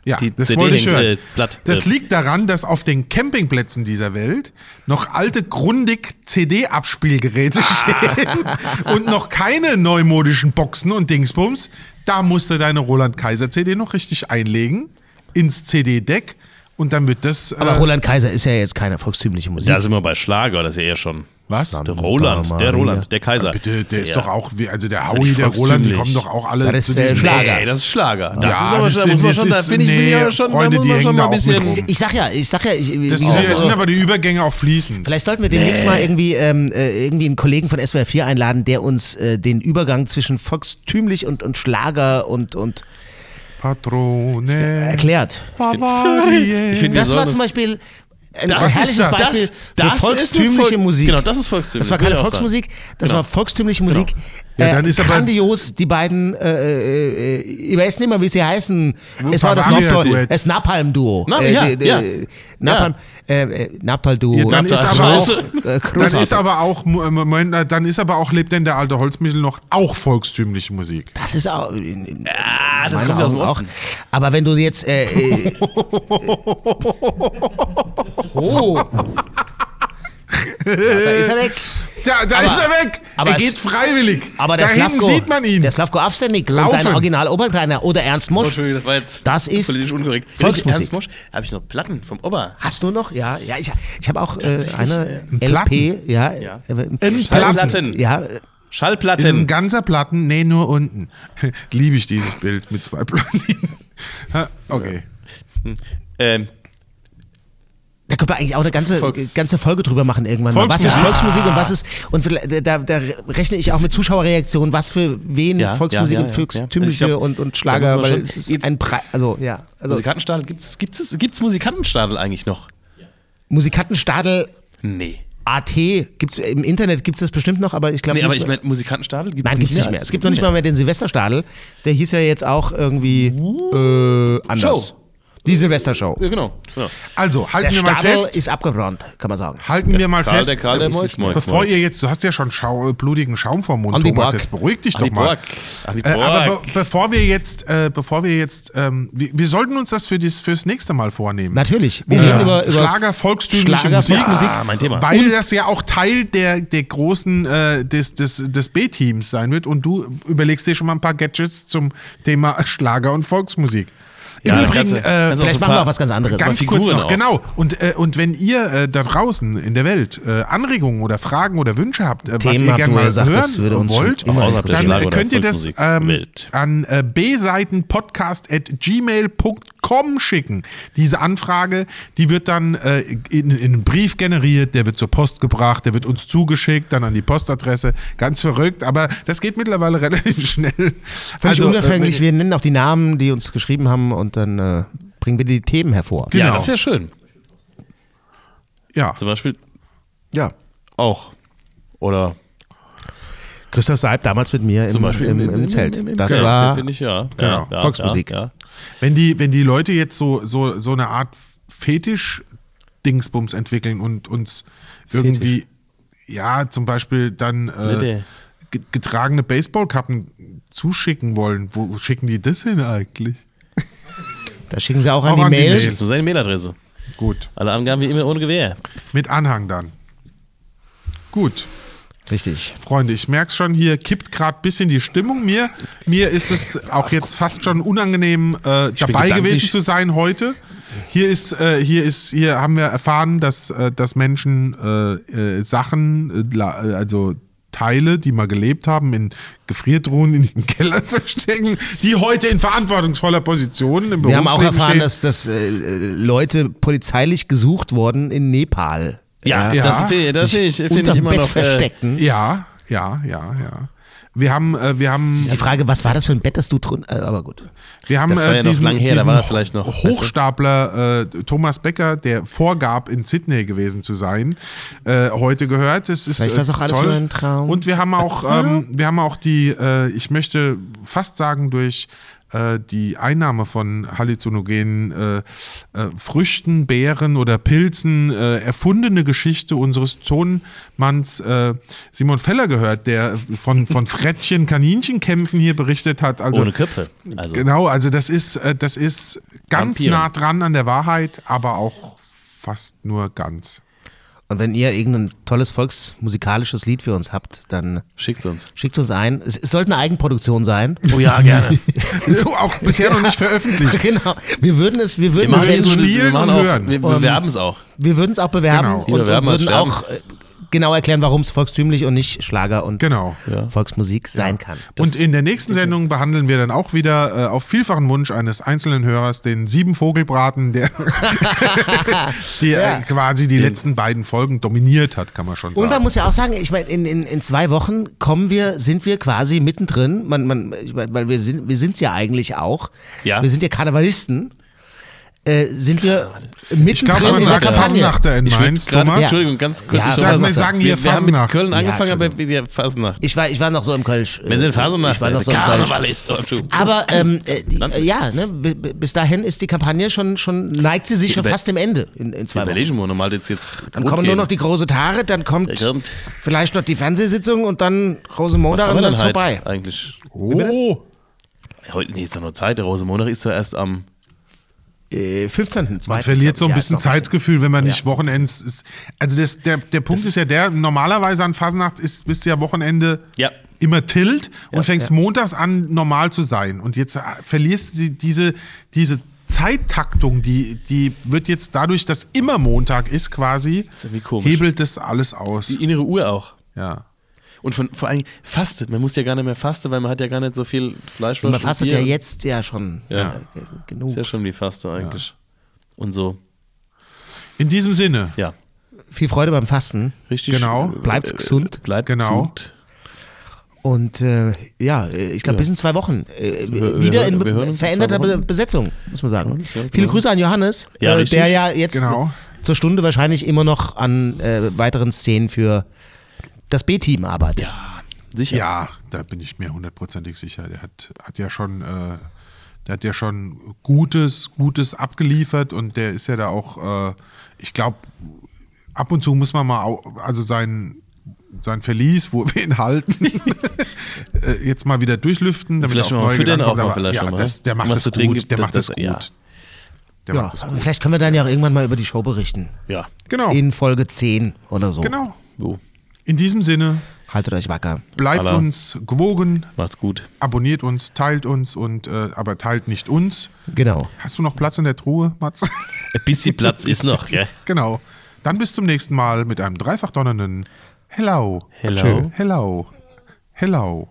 Speaker 1: Ja,
Speaker 3: Die
Speaker 1: das
Speaker 3: CD
Speaker 1: wollte ich hören.
Speaker 3: platt.
Speaker 1: das
Speaker 3: Äh.
Speaker 1: liegt daran, dass auf den Campingplätzen dieser Welt noch alte Grundig CD-Abspielgeräte stehen und noch keine neumodischen Boxen und Dingsbums. Da musst du deine Roland Kaiser CD noch richtig einlegen ins CD-Deck und dann wird das.
Speaker 2: aber
Speaker 1: äh,
Speaker 2: Roland Kaiser ist ja jetzt keine volkstümliche Musik.
Speaker 3: Da sind wir bei Schlager, das ist ja eher schon.
Speaker 1: Was?
Speaker 3: Der Roland, der Roland, der Kaiser.
Speaker 1: Bitte, der ist doch auch, wie- also der Howie, der Roland, die kommen doch auch alle
Speaker 2: Das ist,
Speaker 1: zu
Speaker 2: äh,
Speaker 1: diesem
Speaker 2: Schlager.
Speaker 3: Nee, das ist Schlager. Das
Speaker 1: Ja,
Speaker 3: ist aber
Speaker 1: das
Speaker 3: schon, da muss man schon, da finde ich,
Speaker 1: nee,
Speaker 3: ja schon,
Speaker 1: Freunde,
Speaker 3: da muss man schon mal ein bisschen.
Speaker 2: ich sag ja, ich sag ja, ich,
Speaker 1: Das
Speaker 2: gesagt,
Speaker 1: das sind aber die Übergänge auch fließend.
Speaker 2: Vielleicht sollten wir demnächst mal irgendwie, ähm, äh, irgendwie einen Kollegen von SWR 4 einladen, der uns äh, den Übergang zwischen volkstümlich und, und Schlager und, und
Speaker 1: Patrone.
Speaker 2: Erklärt.
Speaker 3: Ich finde, wir
Speaker 2: Das war zum Beispiel ein
Speaker 3: Das
Speaker 2: herrliches
Speaker 1: ist das.
Speaker 2: Beispiel
Speaker 3: Das-
Speaker 2: für volkstümliche
Speaker 3: Volk-
Speaker 2: Musik.
Speaker 3: genau, das ist volkstümlich,
Speaker 2: Das war keine
Speaker 3: auch
Speaker 2: Volksmusik, das
Speaker 3: Genau.
Speaker 2: war volkstümliche Musik.
Speaker 1: Ja,
Speaker 2: äh,
Speaker 1: dann ist aber-
Speaker 2: grandios, die beiden, äh, äh, äh, ich weiß nicht mehr, wie sie heißen. Es war das Napalm-Duo.
Speaker 3: Na,
Speaker 2: Äh,
Speaker 3: ja,
Speaker 2: die- die-
Speaker 3: ja.
Speaker 2: Napalm, äh, äh, Napal-Duo.
Speaker 1: Ja, dann ist
Speaker 3: Napalm.
Speaker 1: aber auch,
Speaker 2: Äh,
Speaker 1: dann ist aber auch, Moment, dann ist aber auch, lebt denn der alte Holzmichel noch auch volkstümliche Musik?
Speaker 2: Das ist auch.
Speaker 3: Ah, das kommt ja aus dem
Speaker 2: Augen
Speaker 3: Osten.
Speaker 2: Aber wenn du jetzt. Äh, äh, oh. Ja, da ist er weg.
Speaker 1: Da, da
Speaker 2: Aber-
Speaker 1: ist er weg.
Speaker 2: aber
Speaker 1: er
Speaker 2: es-
Speaker 1: geht freiwillig.
Speaker 2: Aber der
Speaker 1: da hinten
Speaker 2: Slavko,
Speaker 1: sieht man ihn.
Speaker 2: Der Slavko Avsenik und sein Original Oberkleiner oder Ernst
Speaker 3: Oh,
Speaker 2: Mosch.
Speaker 3: Entschuldigung, das war jetzt
Speaker 2: Das ist
Speaker 3: politisch unkorrekt.
Speaker 2: Volksmusik.
Speaker 3: Ernst Mosch, habe ich noch Platten vom Ober.
Speaker 2: Hast du noch? Ja, ja ich, ich habe auch äh, eine
Speaker 1: Ein
Speaker 2: LP, ja.
Speaker 3: Ja.
Speaker 2: äh,
Speaker 1: Ein
Speaker 3: Schallplatten.
Speaker 2: Ja, äh,
Speaker 1: ist ein
Speaker 3: Schallplatten.
Speaker 1: ganzer Platten? Nee, nur unten. Liebe ich dieses Bild mit zwei. Ha, Okay.
Speaker 3: Ähm,
Speaker 2: da könnte man eigentlich auch eine ganze,
Speaker 3: Volks-
Speaker 2: ganze Folge drüber machen irgendwann mal. Was ist
Speaker 1: Volksmusik.
Speaker 2: Und was ist, und vielleicht- da, da rechne ich auch mit Zuschauerreaktionen, was für wen
Speaker 3: Ja,
Speaker 2: Volksmusik
Speaker 3: ja, ja,
Speaker 2: und volkstümliche
Speaker 3: ja. Also ich glaub,
Speaker 2: und, und Schlager, weil es ist
Speaker 3: jetzt-
Speaker 2: ein Preis, also ja, also
Speaker 3: Musikantenstadel, gibt's, gibt's, es- gibt's Musikantenstadel eigentlich noch?
Speaker 2: Musikantenstadel
Speaker 3: Nee.
Speaker 2: AT gibt's im Internet gibt's das bestimmt noch, aber ich glaube
Speaker 3: Nee, aber
Speaker 2: nicht
Speaker 3: ich
Speaker 2: mehr-
Speaker 3: meine, Musikantenstadel gibt's
Speaker 2: Nein, gibt's nicht mehr. Es gibt noch nicht mal mehr den Silvesterstadel. Der hieß ja jetzt auch irgendwie äh, anders.
Speaker 3: Show.
Speaker 2: Die Silvestershow.
Speaker 3: Ja, genau. genau.
Speaker 1: Also, halten
Speaker 2: Der
Speaker 1: wir mal
Speaker 2: Stadel
Speaker 1: fest.
Speaker 2: ist abgebrannt, kann man sagen.
Speaker 1: Halten wir mal
Speaker 3: Karl,
Speaker 1: fest.
Speaker 3: der Karl, der
Speaker 1: äh,
Speaker 3: Moik, Moik,
Speaker 1: Bevor
Speaker 3: Moik.
Speaker 1: ihr jetzt, du hast ja schon schau, blutigen Schaum vom Mund,
Speaker 2: Andi
Speaker 1: Thomas,
Speaker 2: Borg.
Speaker 1: jetzt beruhig dich
Speaker 3: Andi
Speaker 1: doch mal.
Speaker 3: Borg. Andi
Speaker 1: Äh, aber be
Speaker 3: Borg.
Speaker 1: bevor wir jetzt, äh, bevor wir jetzt, ähm, wir, wir sollten uns das für das fürs nächste Mal vornehmen.
Speaker 2: Natürlich. Wir
Speaker 1: Äh,
Speaker 2: reden über, über
Speaker 1: Schlager, volkstümliche
Speaker 2: Schlager,
Speaker 1: Musik.
Speaker 2: Volksmusik.
Speaker 3: Ah, mein Thema.
Speaker 1: Weil das ja auch Teil der, der großen äh, des, des, des B-Teams sein wird und du überlegst dir schon mal ein paar Gadgets zum Thema Schlager und Volksmusik. Im
Speaker 3: Ja,
Speaker 1: Übrigen,
Speaker 3: du-
Speaker 1: äh,
Speaker 2: Vielleicht machen wir auch was ganz anderes.
Speaker 1: Ganz
Speaker 3: Figuren
Speaker 1: kurz noch,
Speaker 3: auch.
Speaker 1: genau. Und, äh, und wenn ihr äh, da draußen in der Welt äh, Anregungen oder Fragen oder Wünsche habt, äh, was
Speaker 2: Themen
Speaker 1: ihr gerne mal
Speaker 2: sagt,
Speaker 1: hören wollt, dann äh, könnt ihr das ähm, an äh, bseitenpodcast.gmail.com schicken. Diese Anfrage, die wird dann äh, in, in einen Brief generiert, der wird zur Post gebracht, der wird uns zugeschickt, dann an die Postadresse. Ganz verrückt, aber das geht mittlerweile relativ schnell.
Speaker 2: Völlig
Speaker 1: Also,
Speaker 2: unverfänglich.
Speaker 1: äh,
Speaker 2: wir nennen auch die Namen, die uns geschrieben haben und dann äh, bringen wir die Themen hervor.
Speaker 1: Genau.
Speaker 3: Ja, das wäre schön.
Speaker 1: ja.
Speaker 3: Zum Beispiel
Speaker 2: Ja.
Speaker 3: auch. Oder
Speaker 2: Christoph Seib damals mit mir im,
Speaker 3: zum Beispiel
Speaker 2: im, im, Zelt. das
Speaker 3: Zelt,
Speaker 2: war
Speaker 3: finde ich, ja.
Speaker 1: Genau.
Speaker 3: ja,
Speaker 2: Volksmusik.
Speaker 3: Ja, ja.
Speaker 1: Wenn die, wenn die Leute jetzt so, so, so eine Art Fetisch-Dingsbums entwickeln und uns irgendwie, ja, zum Beispiel dann äh, getragene Baseballkappen zuschicken wollen, wo schicken die das hin eigentlich?
Speaker 2: Da schicken sie auch an
Speaker 1: Auch
Speaker 2: die
Speaker 1: an die
Speaker 2: Mail.
Speaker 1: Mail.
Speaker 3: Das ist nur seine Mailadresse.
Speaker 1: Gut.
Speaker 3: Alle Angaben wie immer ohne Gewehr.
Speaker 1: Mit Anhang dann. Gut.
Speaker 2: Richtig.
Speaker 1: Freunde, ich merke schon, hier kippt gerade ein bisschen die Stimmung. Mir, mir ist es auch jetzt fast schon unangenehm, äh, dabei gewesen zu sein heute. Hier ist, äh, hier ist, hier haben wir erfahren, dass, äh, dass Menschen äh, äh, Sachen, äh, äh, also Teile, die mal gelebt haben, in Gefriertruhen in den Keller verstecken, die heute in verantwortungsvoller Position im
Speaker 2: Wir haben auch erfahren,
Speaker 1: stehen.
Speaker 2: dass, dass äh, Leute polizeilich gesucht wurden in Nepal.
Speaker 3: Ja,
Speaker 1: Ja.
Speaker 3: das finde das finde ich, find ich immer
Speaker 2: Bett
Speaker 3: noch. Äh,
Speaker 2: versteckten.
Speaker 1: ja, ja, ja, ja. Wir haben, äh, wir haben,
Speaker 2: Die Frage, was war das für ein Bett, das du drunter, äh, aber gut.
Speaker 1: Wir haben
Speaker 3: Das war
Speaker 1: äh,
Speaker 3: ja noch
Speaker 1: diesen,
Speaker 3: lang her, da war er vielleicht noch.
Speaker 1: Hochstapler äh, Thomas Becker, der vorgab, in Sydney gewesen zu sein, äh, heute gehört. Das ist
Speaker 2: Vielleicht
Speaker 1: äh,
Speaker 2: war's auch alles
Speaker 1: toll.
Speaker 2: nur ein Traum.
Speaker 1: Und wir haben auch, ähm, wir haben auch die, äh, ich möchte fast sagen, durch äh, die Einnahme von halluzinogenen äh, äh, Früchten, Beeren oder Pilzen äh, erfundene Geschichte unseres Tonmanns äh, Simon Feller gehört, der von, von Frettchen, Kaninchenkämpfen hier berichtet hat. Also,
Speaker 3: Ohne Köpfe. Also.
Speaker 1: Genau, also das ist, äh, das ist ganz
Speaker 3: Vampiren.
Speaker 1: nah dran an der Wahrheit, aber auch fast nur ganz.
Speaker 2: Und wenn ihr irgendein tolles volksmusikalisches Lied für uns habt, dann
Speaker 3: Schickt uns.
Speaker 2: schickt uns ein. Es, es sollte eine Eigenproduktion sein.
Speaker 3: Oh ja, gerne.
Speaker 1: auch bisher noch nicht veröffentlicht.
Speaker 2: genau. Wir würden es, wir würden
Speaker 3: Wir
Speaker 2: es
Speaker 1: so
Speaker 2: senden.
Speaker 1: spielen
Speaker 3: wir wir bewerben es auch.
Speaker 2: Wir würden es auch bewerben
Speaker 1: Genau.
Speaker 2: und,
Speaker 3: Wir
Speaker 2: und würden auch äh, genau erklären, warum es volkstümlich und nicht Schlager und
Speaker 1: Genau.
Speaker 2: Volksmusik sein kann.
Speaker 1: Und in der nächsten Sendung behandeln wir dann auch wieder äh, auf vielfachen Wunsch eines einzelnen Hörers den sieben Vogelbraten, der die,
Speaker 2: Ja.
Speaker 1: äh, quasi die letzten beiden Folgen dominiert hat, kann man schon sagen.
Speaker 2: Und man muss ja auch sagen, ich meine, in, in, in zwei Wochen kommen wir, sind wir quasi mittendrin, man, man, ich mein, weil wir sind wir sind's ja eigentlich auch.
Speaker 3: Ja.
Speaker 2: Wir sind ja Karnevalisten. Äh, sind wir mittendrin in der Kampagne.
Speaker 1: Fasnachter in Mainz,
Speaker 3: grad-
Speaker 1: Thomas.
Speaker 3: Entschuldigung, ganz kurz.
Speaker 2: Ja,
Speaker 3: ich
Speaker 2: wir
Speaker 3: sag
Speaker 2: sagen-
Speaker 3: mal,
Speaker 1: hier
Speaker 3: wir, wir haben mit. Köln
Speaker 2: Ja,
Speaker 3: angefangen, aber
Speaker 2: Entschuldigung.
Speaker 3: wir Fasnacht.
Speaker 2: Ich war, ich war noch so im Kölsch.
Speaker 3: Wir sind Fasnacht.
Speaker 2: Ich war noch so im Kölsch.
Speaker 3: Karneval ist dort. du.
Speaker 2: Aber ähm, äh, äh, ja, ne, bi- bi- bis dahin ist die Kampagne schon, schon neigt sie sich schon fast dem Ende in, in zwei Wochen.
Speaker 3: Wir nochmal jetzt. jetzt
Speaker 2: Dann kommen nur noch die große Tare, dann kommt vielleicht noch die Fernsehsitzung und dann Rosenmontag und dann ist vorbei.
Speaker 3: Eigentlich.
Speaker 1: Oh,
Speaker 3: Heute nee, ist doch nur Zeit. Der Rosenmontag ist doch erst am.
Speaker 2: Äh, 15.
Speaker 1: man verliert so ein bisschen Zeitgefühl, wenn man nicht Wochenends ist. Also das, der, der Punkt ist ja der, normalerweise an Fasnacht ist, bist du ja Wochenende
Speaker 3: Ja.
Speaker 1: immer tilt und fängst montags an, normal zu sein. Und jetzt äh, verlierst du die- diese, diese Zeittaktung, die, die wird jetzt dadurch, dass immer Montag ist quasi,
Speaker 3: ist irgendwie komisch.
Speaker 1: hebelt das alles aus.
Speaker 3: Die innere Uhr auch.
Speaker 1: Ja.
Speaker 3: Und von, vor allem faste. Man muss ja gar nicht mehr fasten, weil man hat ja gar nicht so viel Fleisch.
Speaker 2: Man fastet ja jetzt ja schon
Speaker 3: Ja.
Speaker 2: äh, genug.
Speaker 3: Ist ja schon wie Faste eigentlich. Und so.
Speaker 1: In diesem Sinne,
Speaker 3: Ja.
Speaker 2: Viel Freude beim Fasten
Speaker 3: Richtig.
Speaker 1: Genau.
Speaker 3: äh,
Speaker 2: Bleibt's
Speaker 3: äh,
Speaker 2: gesund.
Speaker 3: Bleibt
Speaker 1: Genau.
Speaker 3: gesund.
Speaker 2: und äh, ja, äh, ich glaube
Speaker 3: Ja.
Speaker 2: bis in zwei Wochen äh,
Speaker 3: wir-
Speaker 2: wieder
Speaker 3: wir
Speaker 2: in
Speaker 3: hören- in
Speaker 2: veränderter Besetzung, muss man sagen.
Speaker 3: Ja,
Speaker 2: Viele. Grüße an Johannes,
Speaker 3: Ja,
Speaker 2: äh, der ja jetzt
Speaker 1: Genau.
Speaker 2: zur Stunde wahrscheinlich immer noch an äh, weiteren Szenen für das B-Team arbeitet.
Speaker 3: Ja, sicher.
Speaker 1: Ja, da bin ich mir hundertprozentig sicher. Der hat, hat ja schon, äh, der hat ja schon Gutes, Gutes abgeliefert und der ist ja da auch, äh, ich glaube, ab und zu muss man mal, au- also sein, sein Verlies, wo wir ihn halten, äh, jetzt mal wieder durchlüften, damit
Speaker 3: Vielleicht
Speaker 1: er auf
Speaker 3: mal
Speaker 1: neue Gedanken
Speaker 3: auch mal
Speaker 1: kommt.
Speaker 3: vielleicht
Speaker 1: ja,
Speaker 3: schon mal.
Speaker 1: das, der macht das gut.
Speaker 3: trinken,
Speaker 1: der macht
Speaker 3: das-
Speaker 1: das,
Speaker 3: ja.
Speaker 1: gut. Der
Speaker 2: Ja,
Speaker 1: macht das
Speaker 2: aber
Speaker 1: gut.
Speaker 2: vielleicht können wir dann ja auch irgendwann mal über die Show berichten.
Speaker 3: Ja.
Speaker 1: Genau.
Speaker 2: In Folge 10 oder so.
Speaker 1: genau.
Speaker 3: So.
Speaker 1: In diesem Sinne,
Speaker 2: Haltet euch wacker.
Speaker 1: bleibt
Speaker 3: Allah.
Speaker 1: uns gewogen,
Speaker 3: Macht's gut.
Speaker 1: abonniert uns, teilt uns und äh, aber teilt nicht uns.
Speaker 2: Genau.
Speaker 1: Hast du noch Platz in der Truhe, Mats?
Speaker 3: Ein bisschen Platz ist noch, gell?
Speaker 1: genau. Dann bis zum nächsten Mal mit einem dreifach donnernden Hello.
Speaker 3: Hello.
Speaker 1: Hello. Hello.